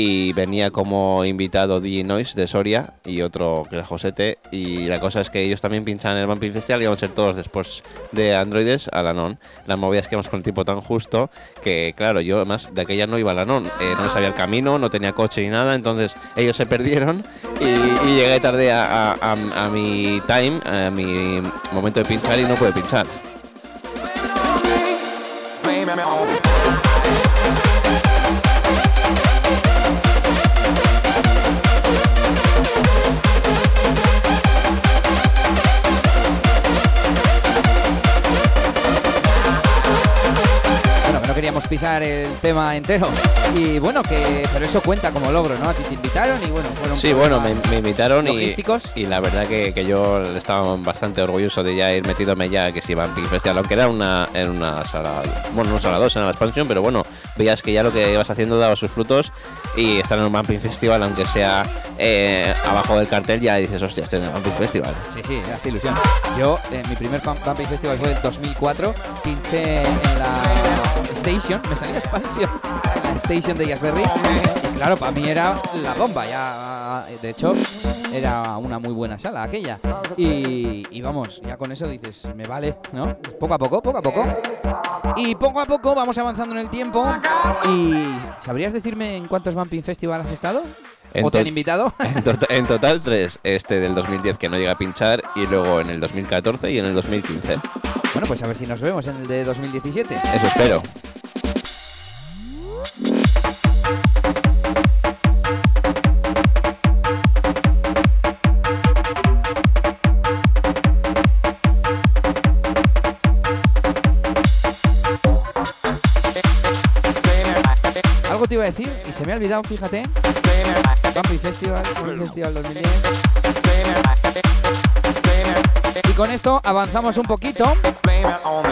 y venía como invitado DJ Noise de Soria y otro que era Josete. Y la cosa es que ellos también pinchan el Bumping Festival y vamos a ser todos después de Androides a la NON. Las movidas que vamos con el tipo tan justo que, claro, yo además de aquella no iba a la NON, eh, no sabía el camino, no tenía coche ni nada, entonces ellos se perdieron y, llegué tarde a- a- a mi time, a mi momento de pinchar y no pude pinchar. Pisar el tema entero. Y bueno, que pero eso cuenta como logro, ¿no? A ti te invitaron y bueno, fueron Sí, bueno, me, invitaron y, y la verdad que, que yo estaba bastante orgulloso de ya ir metiéndome ya que si Bumping Festival, aunque era una, en una sala, bueno, no sala 2 en la expansión, pero bueno, veías que ya lo que ibas haciendo daba sus frutos y estar en un Bumping Festival, aunque sea eh, abajo del cartel, ya dices, hostia, estoy en el Bumping Festival. Sí, sí, hace ilusión. Yo, eh, mi primer Bump- Bumping Festival fue en 2004. Pinché en la Station, me salía la Station de Jazzberry. Y claro, para mí era la bomba. Ya, de hecho, era una muy buena sala aquella. Y, y vamos, ya con eso dices, me vale, ¿no? Poco a poco, poco a poco. Y poco a poco vamos avanzando en el tiempo. Y ¿sabrías decirme en cuántos Bumping Festival has estado? En ¿O te han invitado? En, to- en total tres, este del 2010 que no llega a pinchar y luego en el 2014 y en el 2015. Bueno, pues a ver si nos vemos en el de 2017. Eso espero. Algo te iba a decir y se me ha olvidado, fíjate. Bumpy Festival, Bumpy Festival 2010. Y con esto avanzamos un poquito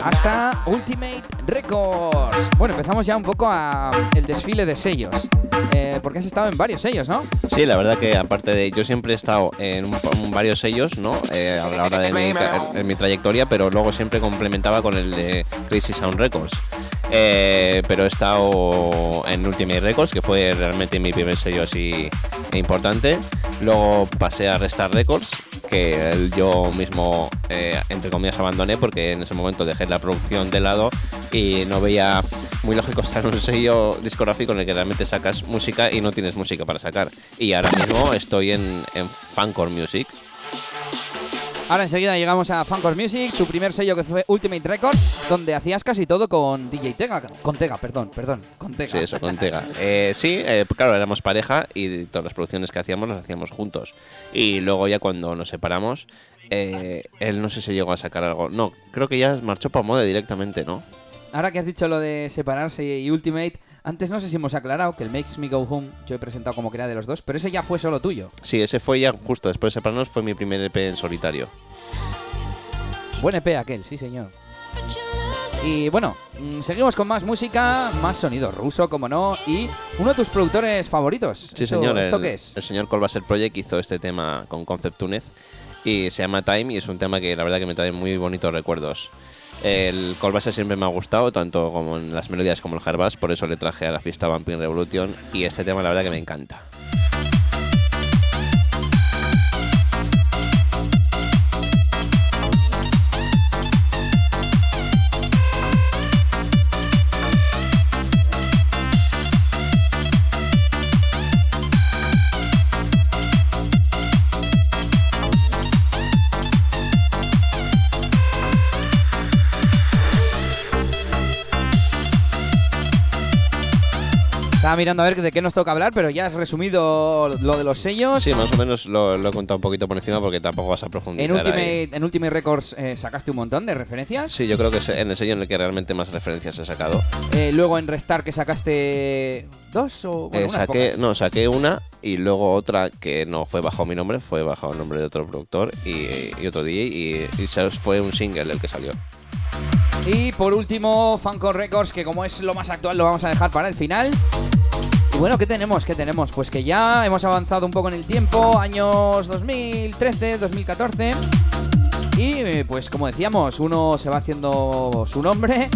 hasta Ultimate Records. Bueno, empezamos ya un poco a el desfile de sellos. Eh, porque has estado en varios sellos, ¿no? Sí, la verdad que aparte de yo siempre he estado en, un- en varios sellos, ¿no? Eh, a la hora de mi, en mi trayectoria, pero luego siempre complementaba con el de Crazy Sound Records. Eh, pero he estado en Ultimate Records, que fue realmente mi primer sello así importante. Luego pasé a Restar Records, que yo mismo, eh, entre comillas, abandoné porque en ese momento dejé la producción de lado y no veía muy lógico estar en un sello discográfico en el que realmente sacas música y no tienes música para sacar. Y ahora mismo estoy en, en Music. Ahora enseguida llegamos a Funcore Music, su primer sello que fue Ultimate Records, donde hacías casi todo con DJ Tega. Con Tega, perdón, perdón, con Tega. Sí, eso, con Tega. Eh, sí, eh, claro, éramos pareja y todas las producciones que hacíamos las hacíamos juntos. Y luego ya cuando nos separamos, eh, él no sé si llegó a sacar algo. No, creo que ya marchó para Mode directamente, ¿no? Ahora que has dicho lo de separarse y Ultimate, antes no sé si hemos aclarado que el Makes Me Go Home yo he presentado como que era de los dos, pero ese ya fue solo tuyo. Sí, ese fue ya justo después de separarnos, fue mi primer EP en solitario. Buen EP aquel, sí señor. Y bueno, mm, seguimos con más música, más sonido ruso, como no, y uno de tus productores favoritos. Sí, Eso- señor. ¿Esto el, qué es? El señor Colbaser Project hizo este tema con Concept Túnez y se llama Time y es un tema que la verdad que me trae muy bonitos recuerdos. El Colbaser siempre me ha gustado, tanto como en las melodías como el hardbass, por eso le traje a la fiesta Vampire Revolution y este tema la verdad que me encanta. Estaba mirando a ver de qué nos toca hablar, pero ya has resumido lo de los sellos. Sí, más o menos lo, lo he contado un poquito por encima porque tampoco vas a en, profundizar ahí. En Ultimate Records eh, sacaste un montón de referencias. Sí, yo creo que es en el sello en el que realmente más referencias he sacado. Eh, luego en Restar que sacaste dos o bueno, Eh, unas saqué, pocas. no, saqué una y luego otra que no fue bajo mi nombre, fue bajo el nombre de otro productor y, y otro DJ y, y fue un single el que salió. Y por último, Funko Records, que como es lo más actual, lo vamos a dejar para el final. Bueno, ¿qué tenemos? ¿Qué tenemos? Pues que ya hemos avanzado un poco en el tiempo, años 2013, 2014. Y eh, pues como decíamos, uno se va haciendo su nombre,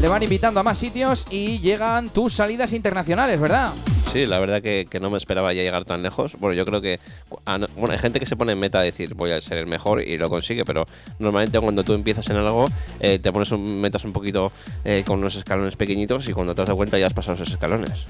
le van invitando a más sitios y llegan tus salidas internacionales, ¿verdad? Sí, la verdad que, no me esperaba ya llegar tan lejos. Bueno, yo creo que. no- Bueno, hay gente que se pone en meta a decir voy a ser el mejor y lo consigue, pero normalmente cuando tú empiezas en algo, eh, te pones un, metas un poquito eh, con unos escalones pequeñitos y cuando te das cuenta ya has pasado esos escalones.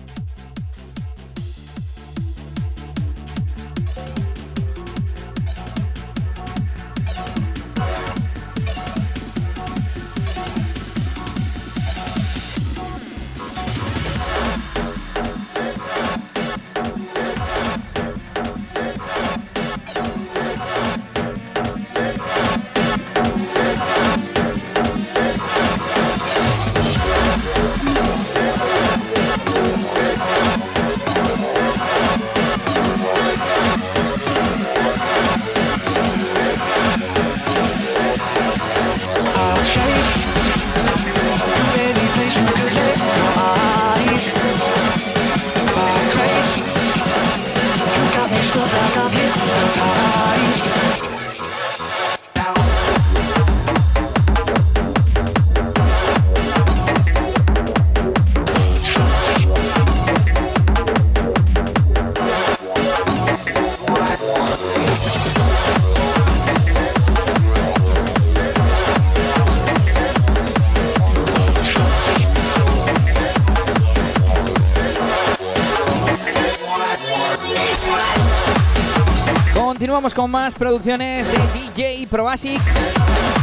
Continuamos con más producciones de DJ Probasic.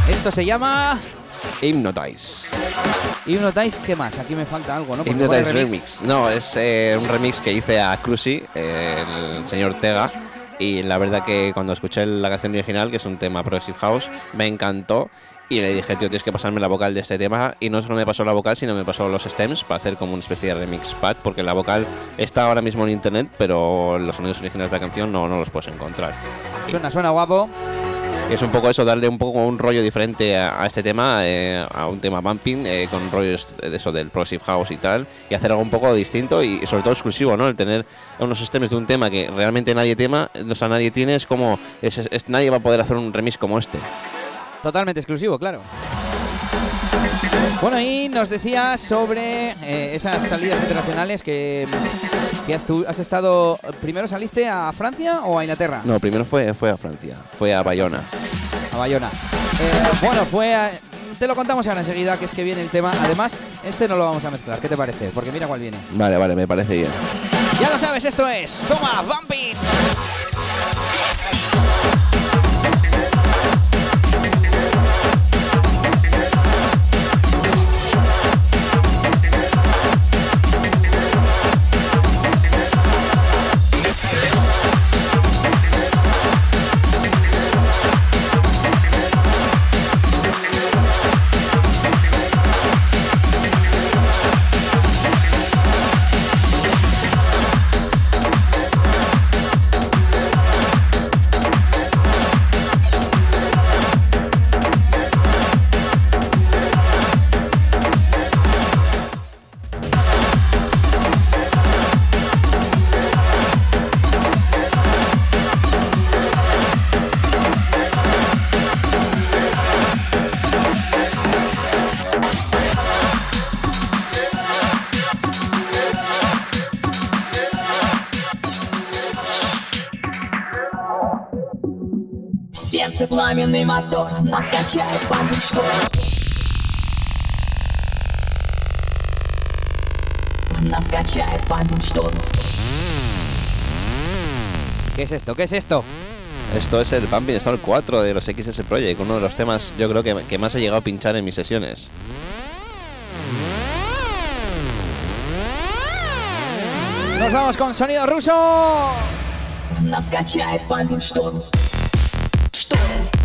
Esto se llama Hypnotize. Hypnotize. ¿Qué más? Aquí me falta algo, ¿no? Porque Hypnotize remix. No, es eh, un remix que hice a Cruzy, eh, el señor Tega. Y la verdad que cuando escuché la canción original, que es un tema Progressive House, me encantó. Y le dije, tío, tienes que pasarme la vocal de este tema. Y no solo me pasó la vocal, sino me pasó los stems para hacer como una especie de remix pad. Porque la vocal está ahora mismo en internet, pero los sonidos originales de la canción no, no los puedes encontrar. Suena, suena guapo. Y es un poco eso, darle un poco un rollo diferente a, a este tema, eh, a un tema bumping, eh, con rollos de eso del Progressive House y tal, y hacer algo un poco distinto y, sobre todo exclusivo, ¿no? El tener unos sistemas de un tema que realmente nadie tema, o sea, nadie tiene, es como, es- es- nadie va a poder hacer un remix como este. Totalmente exclusivo, claro. Bueno, y nos decías sobre eh, esas salidas internacionales que, que has, tú- has estado... ¿Primero saliste a Francia o a Inglaterra? No, primero fue, fue a Francia, fue a Bayona. A Bayona. Eh, bueno, fue... a- te lo contamos ahora enseguida, que es que viene el tema. Además, este no lo vamos a mezclar. ¿Qué te parece? Porque mira cuál viene. Vale, vale, me parece bien. Ya lo sabes, esto es... ¡Toma, Bumping! Сердце пламенный мотор Нас качает по мечту Нас качает по мечту ¿Qué es esto? ¿Qué es esto? Esto es el Pumping Storm 4 de los XS Project, uno de los temas yo creo que, que más he llegado a pinchar en mis sesiones. Nos vamos con sonido ruso. Нас качает память шторм. Sturm.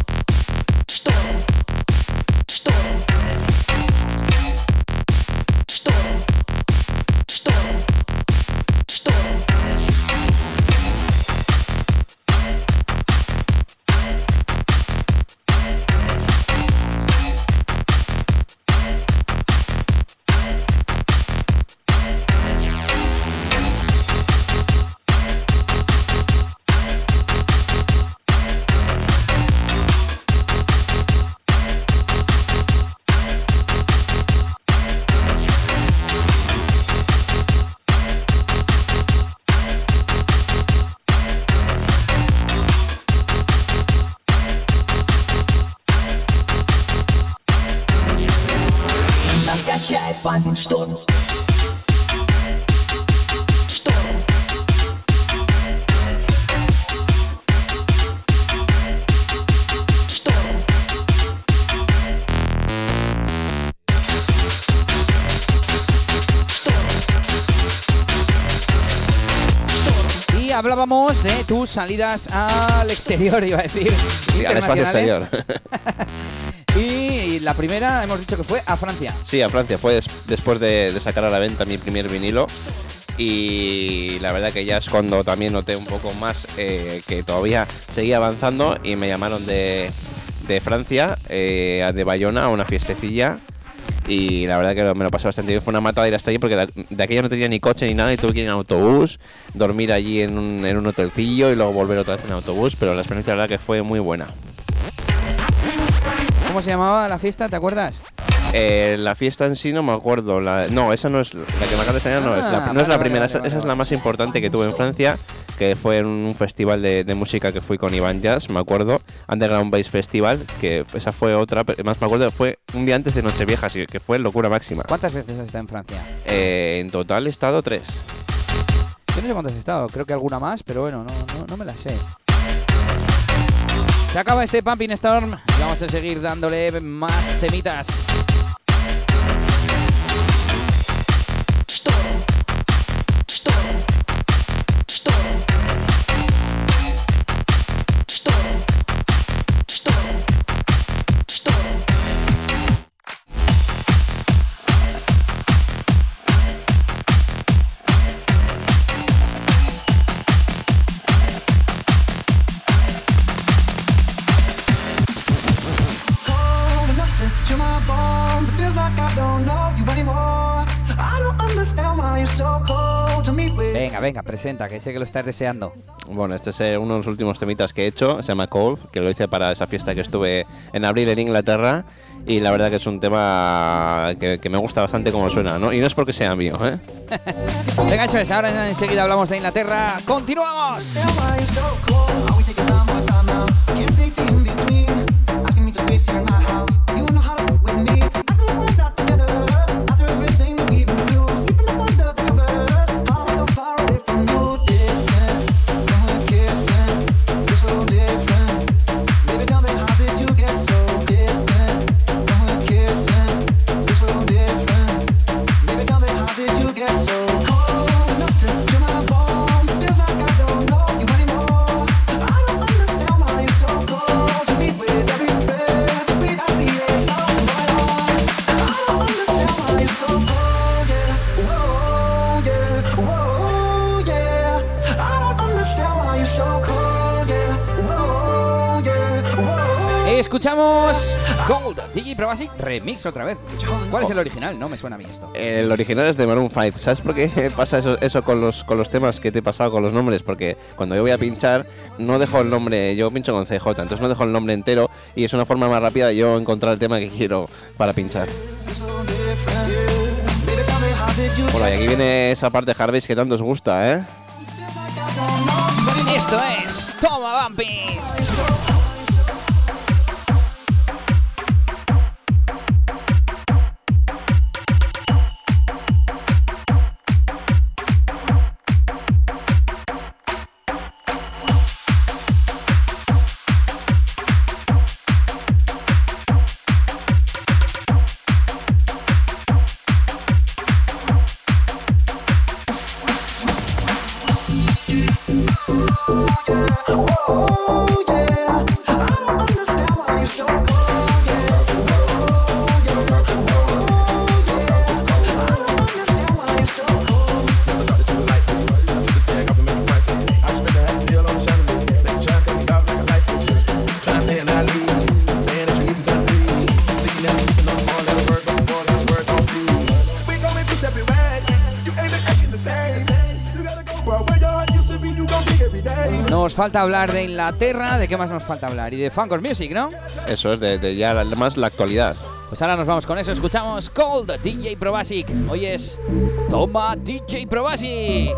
De tus salidas al exterior, iba a decir. Sí, al espacio exterior. Y la primera hemos dicho que fue a Francia. Sí, a Francia. Fue des- después de, de sacar a la venta mi primer vinilo. Y la verdad que ya es cuando también noté un poco más eh, que todavía seguía avanzando y me llamaron de, de Francia, eh, de Bayona, a una fiestecilla. Y la verdad que me lo pasé bastante bien. Fue una matada ir hasta allí porque de, aquella no tenía ni coche ni nada y tuve que ir en autobús, dormir allí en un, en un hotelcillo y luego volver otra vez en autobús. Pero la experiencia la verdad que fue muy buena. ¿Cómo se llamaba la fiesta? ¿Te acuerdas? Eh, la fiesta en sí no me acuerdo. La, no, esa no es la que me acabas de enseñar, no, es la, Ah, no es la vale, primera. vale, esa, vale, esa es la más importante que tuve en Francia, que fue en un festival de, de música que fui con Iván Jazz, me acuerdo. Underground Bass Festival, que esa fue otra, más me acuerdo, fue un día antes de Nochevieja, así que fue locura máxima. ¿Cuántas veces has estado en Francia? Eh, en total he estado tres. Yo no sé cuántas has estado, creo que alguna más, pero bueno, no, no, no me la sé. Se acaba este Pumping Storm y vamos a seguir dándole más temitas. que sé que lo estás deseando. Bueno, este es eh, uno de los últimos temitas que he hecho, se llama Cold, que lo hice para esa fiesta que estuve en abril en Inglaterra. Y la verdad que es un tema que, me gusta bastante como suena, ¿no? Y no es porque sea mío, ¿eh? Venga, eso es, ahora enseguida hablamos de Inglaterra. ¡Continuamos! Escuchamos Gold, DJ Pro Basic Remix otra vez. ¿Cuál es el original? No me suena a mí esto. El original es de Maroon 5. ¿Sabes por qué pasa eso, eso con, los, con los temas que te he pasado con los nombres? Porque cuando yo voy a pinchar, no dejo el nombre, yo pincho con CJ, entonces no dejo el nombre entero y es una forma más rápida de yo encontrar el tema que quiero para pinchar. Bueno, y aquí viene esa parte Harvey que tanto os gusta, ¿eh? Esto es Toma Bumpy. Falta hablar de Inglaterra, ¿de qué más nos falta hablar? Y de Funk or Music, ¿no? Eso es de, de ya más la actualidad. Pues ahora nos vamos con eso, escuchamos Cold DJ Probasic. Hoy es Toma DJ Probasic.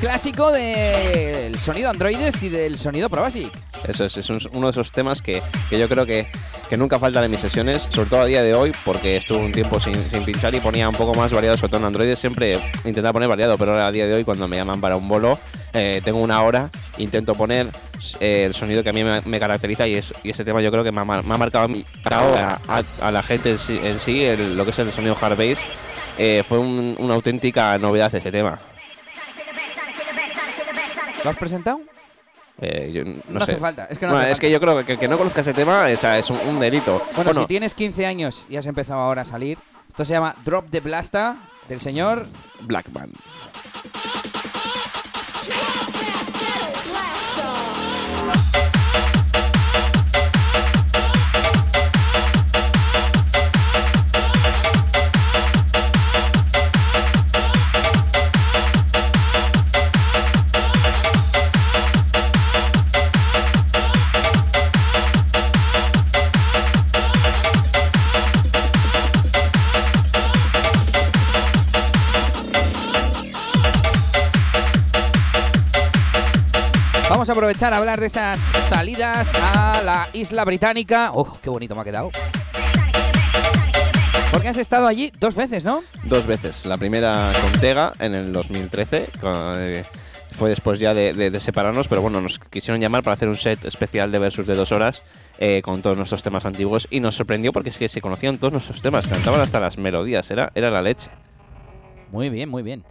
Clásico del sonido androides y del sonido Probasic. Eso es, es un- uno de esos temas que, que yo creo que, que nunca faltan en mis sesiones, sobre todo a día de hoy, porque estuve un tiempo sin, sin pinchar y ponía un poco más variado, sobre todo en Android, siempre intentaba poner variado, pero ahora a día de hoy cuando me llaman para un bolo, eh, tengo una hora, intento poner eh, el sonido que a mí me, caracteriza y, es- y ese tema yo creo que me ha, me marcado a, la gente en sí, sí, el- lo que es el sonido hard bass, eh, fue un- una auténtica novedad ese tema. ¿Lo has presentado? Eh, yo no, No sé. hace falta, es que no Bueno, hace es que yo creo que el que no conozca ese tema sea, es un, un delito. Bueno, si tienes 15 años y has empezado ahora a salir, esto se llama Drop the Blasta del señor Blackman. Vamos a aprovechar a hablar de esas salidas a la isla británica. ¡Oh, qué bonito me ha quedado! Porque has estado allí dos veces, ¿no? Dos veces. La primera con Tega en el 2013. con- eh, fue después ya de, de- de separarnos, pero bueno, nos quisieron llamar para hacer un set especial de versus de dos horas eh, con todos nuestros temas antiguos y nos sorprendió porque es que se conocían todos nuestros temas, cantaban hasta las melodías, era, era la leche. Muy bien, muy bien.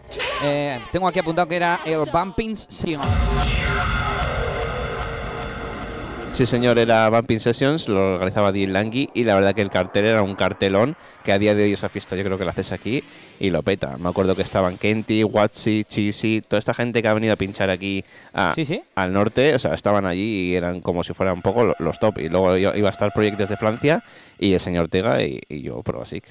Eh, tengo aquí apuntado que era el Bumping Sion. Sí, señor, era Bumping Sessions, lo organizaba Dean Langui y la verdad que el cartel era un cartelón que a día de hoy esa fiesta yo creo que la haces aquí y lo peta. Me acuerdo que estaban Kenty, Watsi, Cheesy, toda esta gente que ha venido a pinchar aquí a- Sí, sí. al norte, o sea, estaban allí y eran como si fueran un poco lo- los top. Y luego iba iba a estar Project desde Francia y el señor Tega y, y yo, pero así.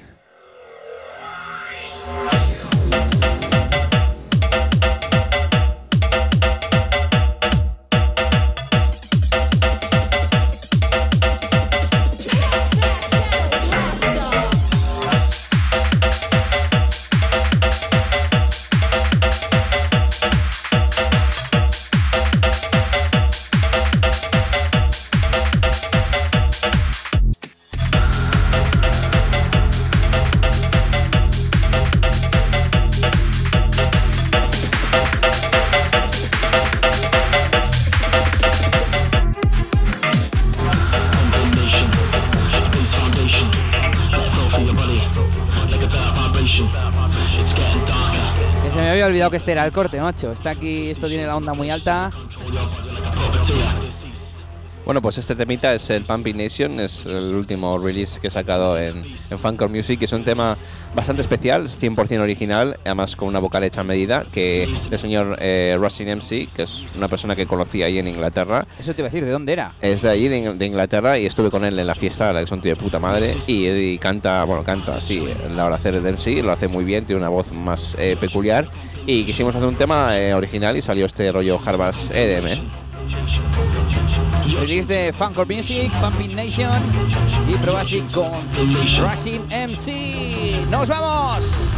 Olvidado que este era el corte, macho. Está aquí, esto tiene la onda muy alta. Bueno, pues este temita es el Pumping Nation, es el último release que he sacado en, en Funcore Music. Es un tema bastante especial, es 100% original, además con una vocal hecha a medida, que el señor eh, Russell MC, que es una persona que conocí ahí en Inglaterra, Eso te iba a decir, ¿de dónde era? es de allí, de, In- de Inglaterra, y estuve con él en la fiesta, la que es un tío de puta madre, y, y canta, bueno, canta, sí, la hora de MC, lo hace muy bien, tiene una voz más eh, peculiar, y quisimos hacer un tema eh, original y salió este rollo Harvard EDM. Release de Funkcore Music, Pumping Nation y Probasic con Rushing MC. ¡Nos vamos!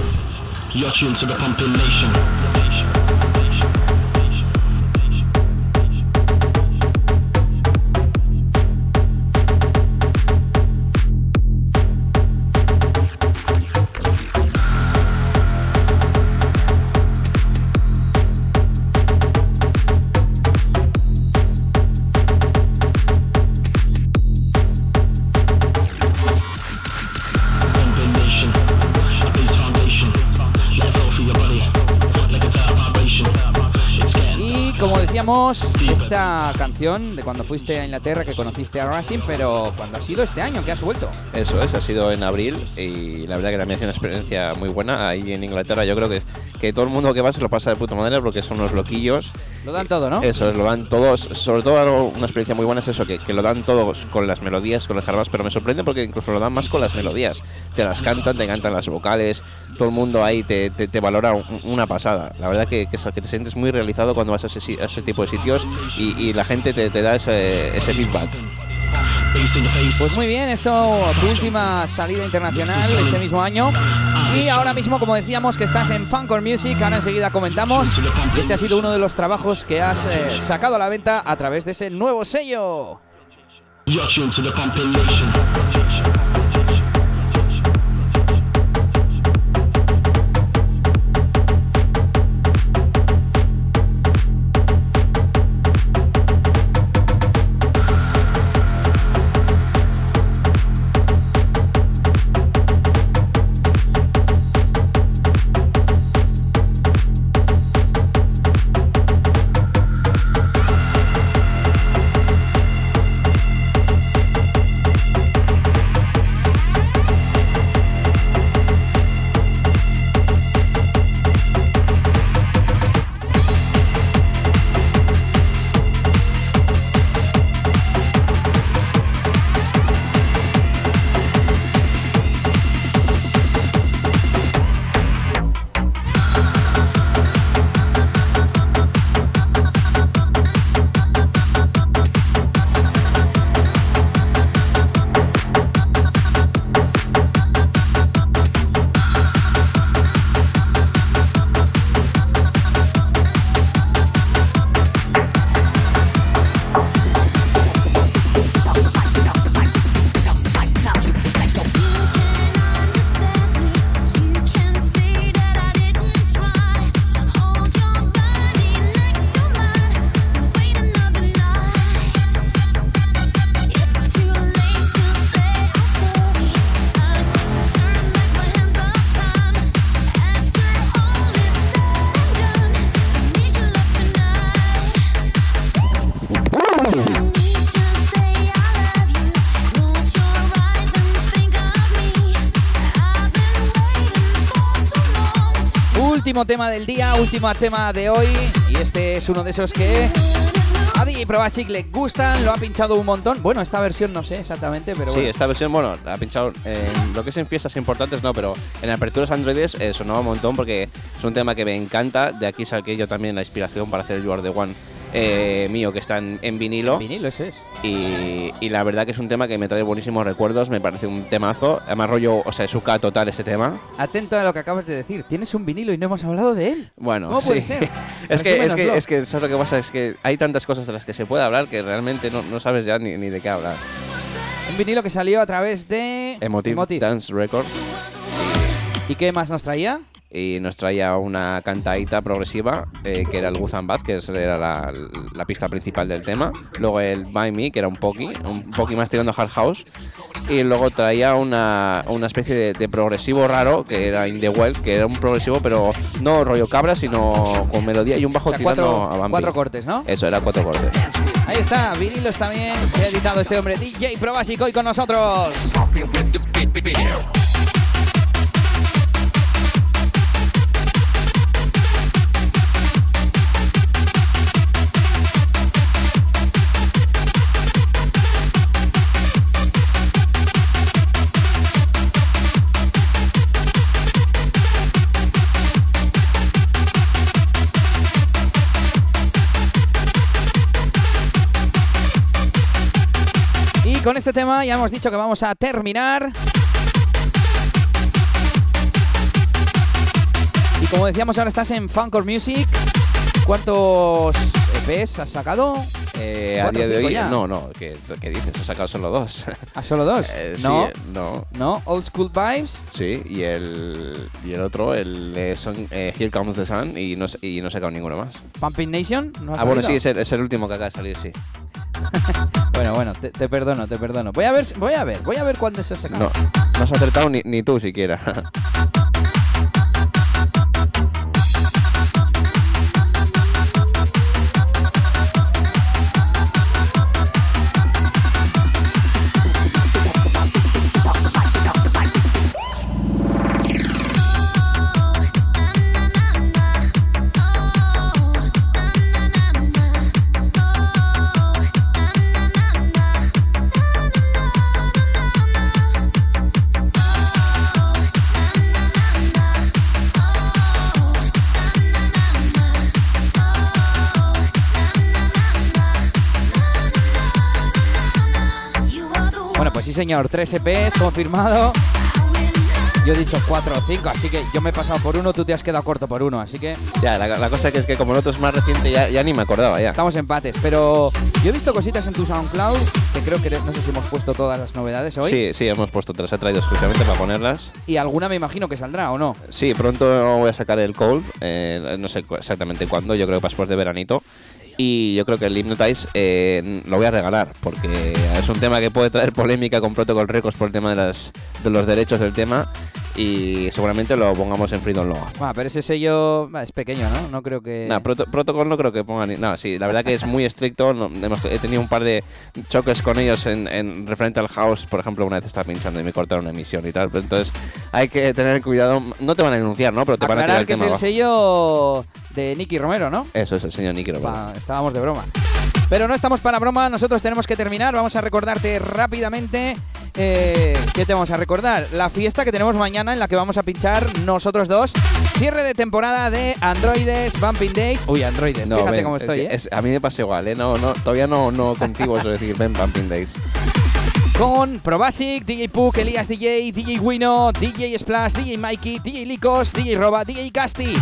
Decíamos, esta canción de cuando fuiste a Inglaterra, que conociste a Racing, pero cuando ha sido este año que has vuelto. Eso es, ha sido en abril y la verdad que también ha sido una experiencia muy buena ahí en Inglaterra. Yo creo que, que todo el mundo que va se lo pasa de puta madre porque son unos loquillos. Lo dan todo, ¿no? Eso es, lo dan todos. Sobre todo algo- una experiencia muy buena es eso, que, que lo dan todos con las melodías, con el hardbass, pero me sorprende porque incluso lo dan más con las melodías. Te las cantan, te cantan las vocales, todo el mundo ahí te, te- te valora un- una pasada. La verdad que, que, que te sientes muy realizado cuando vas a ese, a ese tipo de sitios y, la gente te, da ese, feedback. Pues muy bien, eso, tu última salida internacional este mismo año. Y ahora mismo, como decíamos, que estás en Funcore Music, ahora enseguida comentamos. Este ha sido uno de los trabajos que has eh, sacado a la venta a través de ese nuevo sello. Último tema del día, último tema de hoy. Y este es uno de esos que a DJ Probasic le gustan, lo ha pinchado un montón. Bueno, esta versión no sé exactamente, pero sí, bueno. esta versión, bueno, la ha pinchado en lo que es en fiestas importantes, no, pero en aperturas androides eh, sonaba un montón porque es un tema que me encanta. De aquí saqué yo también la inspiración para hacer el You Are the One eh, mío, que está en, en vinilo. Vinilo, eso es. Y, y la verdad que es un tema que me trae buenísimos recuerdos, me parece un temazo. Además, rollo, o sea, suka total este tema. Atento a lo que acabas de decir. Tienes un vinilo y no hemos hablado de él. Bueno, ¿Cómo puede sí. ser? es, que, es, que, es que, ¿sabes lo que pasa? Es que hay tantas cosas de las que se puede hablar que realmente no, no sabes ya ni, ni de qué hablar. Un vinilo que salió a través de Emotive, Emotive. Dance Records. ¿Y qué más nos traía? Y nos traía una cantadita progresiva eh, que era el Guzan Bath, que era la, la pista principal del tema. Luego el By Me, que era un poki, un poki más tirando hard house. Y luego traía una, una especie de, de progresivo raro, que era In the Well, que era un progresivo, pero no rollo cabra, sino con melodía y un bajo O sea, tirando cuatro- a Bambi. cuatro cortes, ¿no? Eso, era cuatro cortes. Ahí está, vinilos también que ha editado este hombre, DJ Probasic, hoy con nosotros. Con este tema ya hemos dicho que vamos a terminar. Y como decíamos, ahora estás en Funcore Music. ¿Cuántos EPs has sacado? Eh, a ¿Cuatro, día de hoy, ya? no, no, ¿qué, qué dices? He sacado solo dos. ¿A solo dos? Eh, no, eh, no. no, Old School Vibes. Sí, y el, y el otro, el eh, son, eh, Here Comes the Sun, y no, y no he sacado ninguno más. Pumping Nation. ¿no ha Ah, bueno, sí, es el, es el último que acaba de salir, sí. Bueno, bueno, te, te perdono, te perdono. Voy a ver, voy a ver, voy a ver cuántos has sacado. No, no has acertado ni, ni tú siquiera. señor, 3 EPs confirmado. Yo he dicho 4 o 5, así que yo me he pasado por uno, tú te has quedado corto por uno, así que Ya, la, la cosa que es que como el otro es más reciente, ya, ya ni me acordaba ya. estamos empates. Pero yo he visto cositas en tu SoundCloud que creo que no sé si hemos puesto todas las novedades hoy. Sí, sí, hemos puesto tres, he traído exclusivamente para ponerlas. Y alguna me imagino que saldrá, ¿o no? Sí, pronto voy a sacar el Cold, eh, no sé exactamente cuándo, yo creo que después de veranito. Y yo creo que el Hypnotize eh, lo voy a regalar, porque es un tema que puede traer polémica con Protocol Records por el tema de, las, de los derechos del tema. Y seguramente lo pongamos en Freedom Law. Bueno, pero ese sello es pequeño, ¿no? No creo que... Nah, proto- Protocol no creo que pongan. ni- No, sí, la verdad que es muy estricto. no- hemos- he tenido un par de choques con ellos en, en referente al house. Por ejemplo, una vez estaba pinchando y me cortaron una emisión y tal. Entonces, hay que tener cuidado. No te van a denunciar, ¿no? Pero te van a tirar Aclarar el que es tema el abajo. sello de Nicky Romero, ¿no? Eso es el señor Nicky Romero. Pa- estábamos de broma. Pero no estamos para broma, nosotros tenemos que terminar. Vamos a recordarte rápidamente. Eh, ¿Qué te vamos a recordar? La fiesta que tenemos mañana en la que vamos a pinchar nosotros dos. Cierre de temporada de Androides Bumping Days. Uy, Androides, No, fíjate ven, cómo es estoy, ¿eh? es- a mí me pasa igual, ¿eh? No, no, todavía no, no concibo eso de decir, ven, Bumping Days. Con Probasic, DJ Puck, Elías DJ, DJ Wino, DJ Splash, DJ Mikey, DJ Licos, DJ Roba, DJ Casti.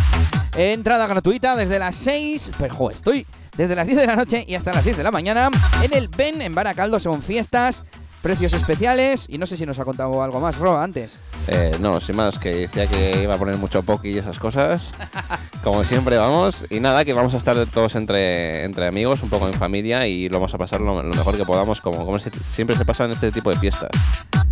Entrada gratuita desde las 6. Pero, jo, estoy desde las 10 de la noche y hasta las 6 de la mañana en el Ben en Baracaldo. Son fiestas, precios especiales y no sé si nos ha contado algo más, Roba, antes. Eh, no, sin más, que decía que iba a poner mucho poki y esas cosas. Como siempre, vamos. Y nada, que vamos a estar todos entre, entre amigos, un poco en familia y lo vamos a pasar lo, lo mejor que podamos, como, como se- siempre se pasa en este tipo de fiestas.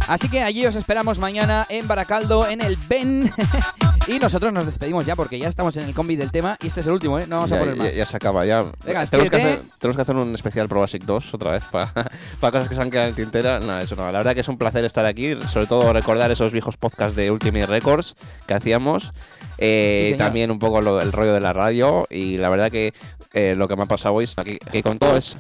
Así que allí os esperamos mañana en Baracaldo, en el Ben. y nosotros nos despedimos ya porque ya estamos en el combi del tema y este es el último, ¿eh? No vamos a poner más. ya se acaba, ya. Venga, tenemos, que hacer, tenemos que hacer un especial Pro Basic 2 otra vez para cosas que se han quedado en tintera. No, eso no. La verdad que es un placer estar aquí, sobre todo recordar esos viejos podcasts de Ultimate Records que hacíamos. Eh, Sí, también un poco lo- el rollo de la radio y la verdad que eh, lo que me ha pasado hoy aquí, aquí con todo es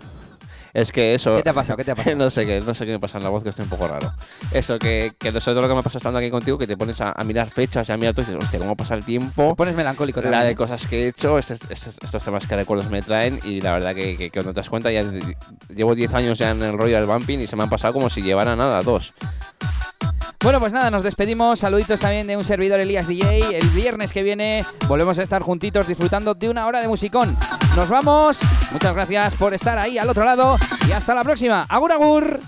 es que eso ¿Qué te ha pasado? ¿Qué te ha pasado? no sé qué no sé qué me pasa en la voz que estoy un poco raro eso que, que sobre todo lo que me pasa estando aquí contigo que te pones a, a mirar fechas y a mirar todo y dices hostia cómo pasa el tiempo Te pones melancólico la también. de cosas que he hecho, estos, estos- estos temas que recuerdos me traen y la verdad que, que- que cuando te das cuenta ya llevo 10 años ya en el rollo del bumping y se me han pasado como si llevara nada, dos. Bueno, pues nada, nos despedimos. Saluditos también de un servidor Elías DJ. El viernes que viene volvemos a estar juntitos disfrutando de una hora de musicón. Nos vamos. Muchas gracias por estar ahí al otro lado y hasta la próxima. Agur agur.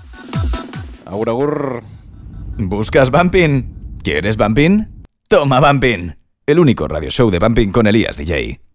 Agur agur. ¿Buscas Bumping? ¿Quieres Bumping? Toma Bumping. El único radio show de Bumping con Elías DJ.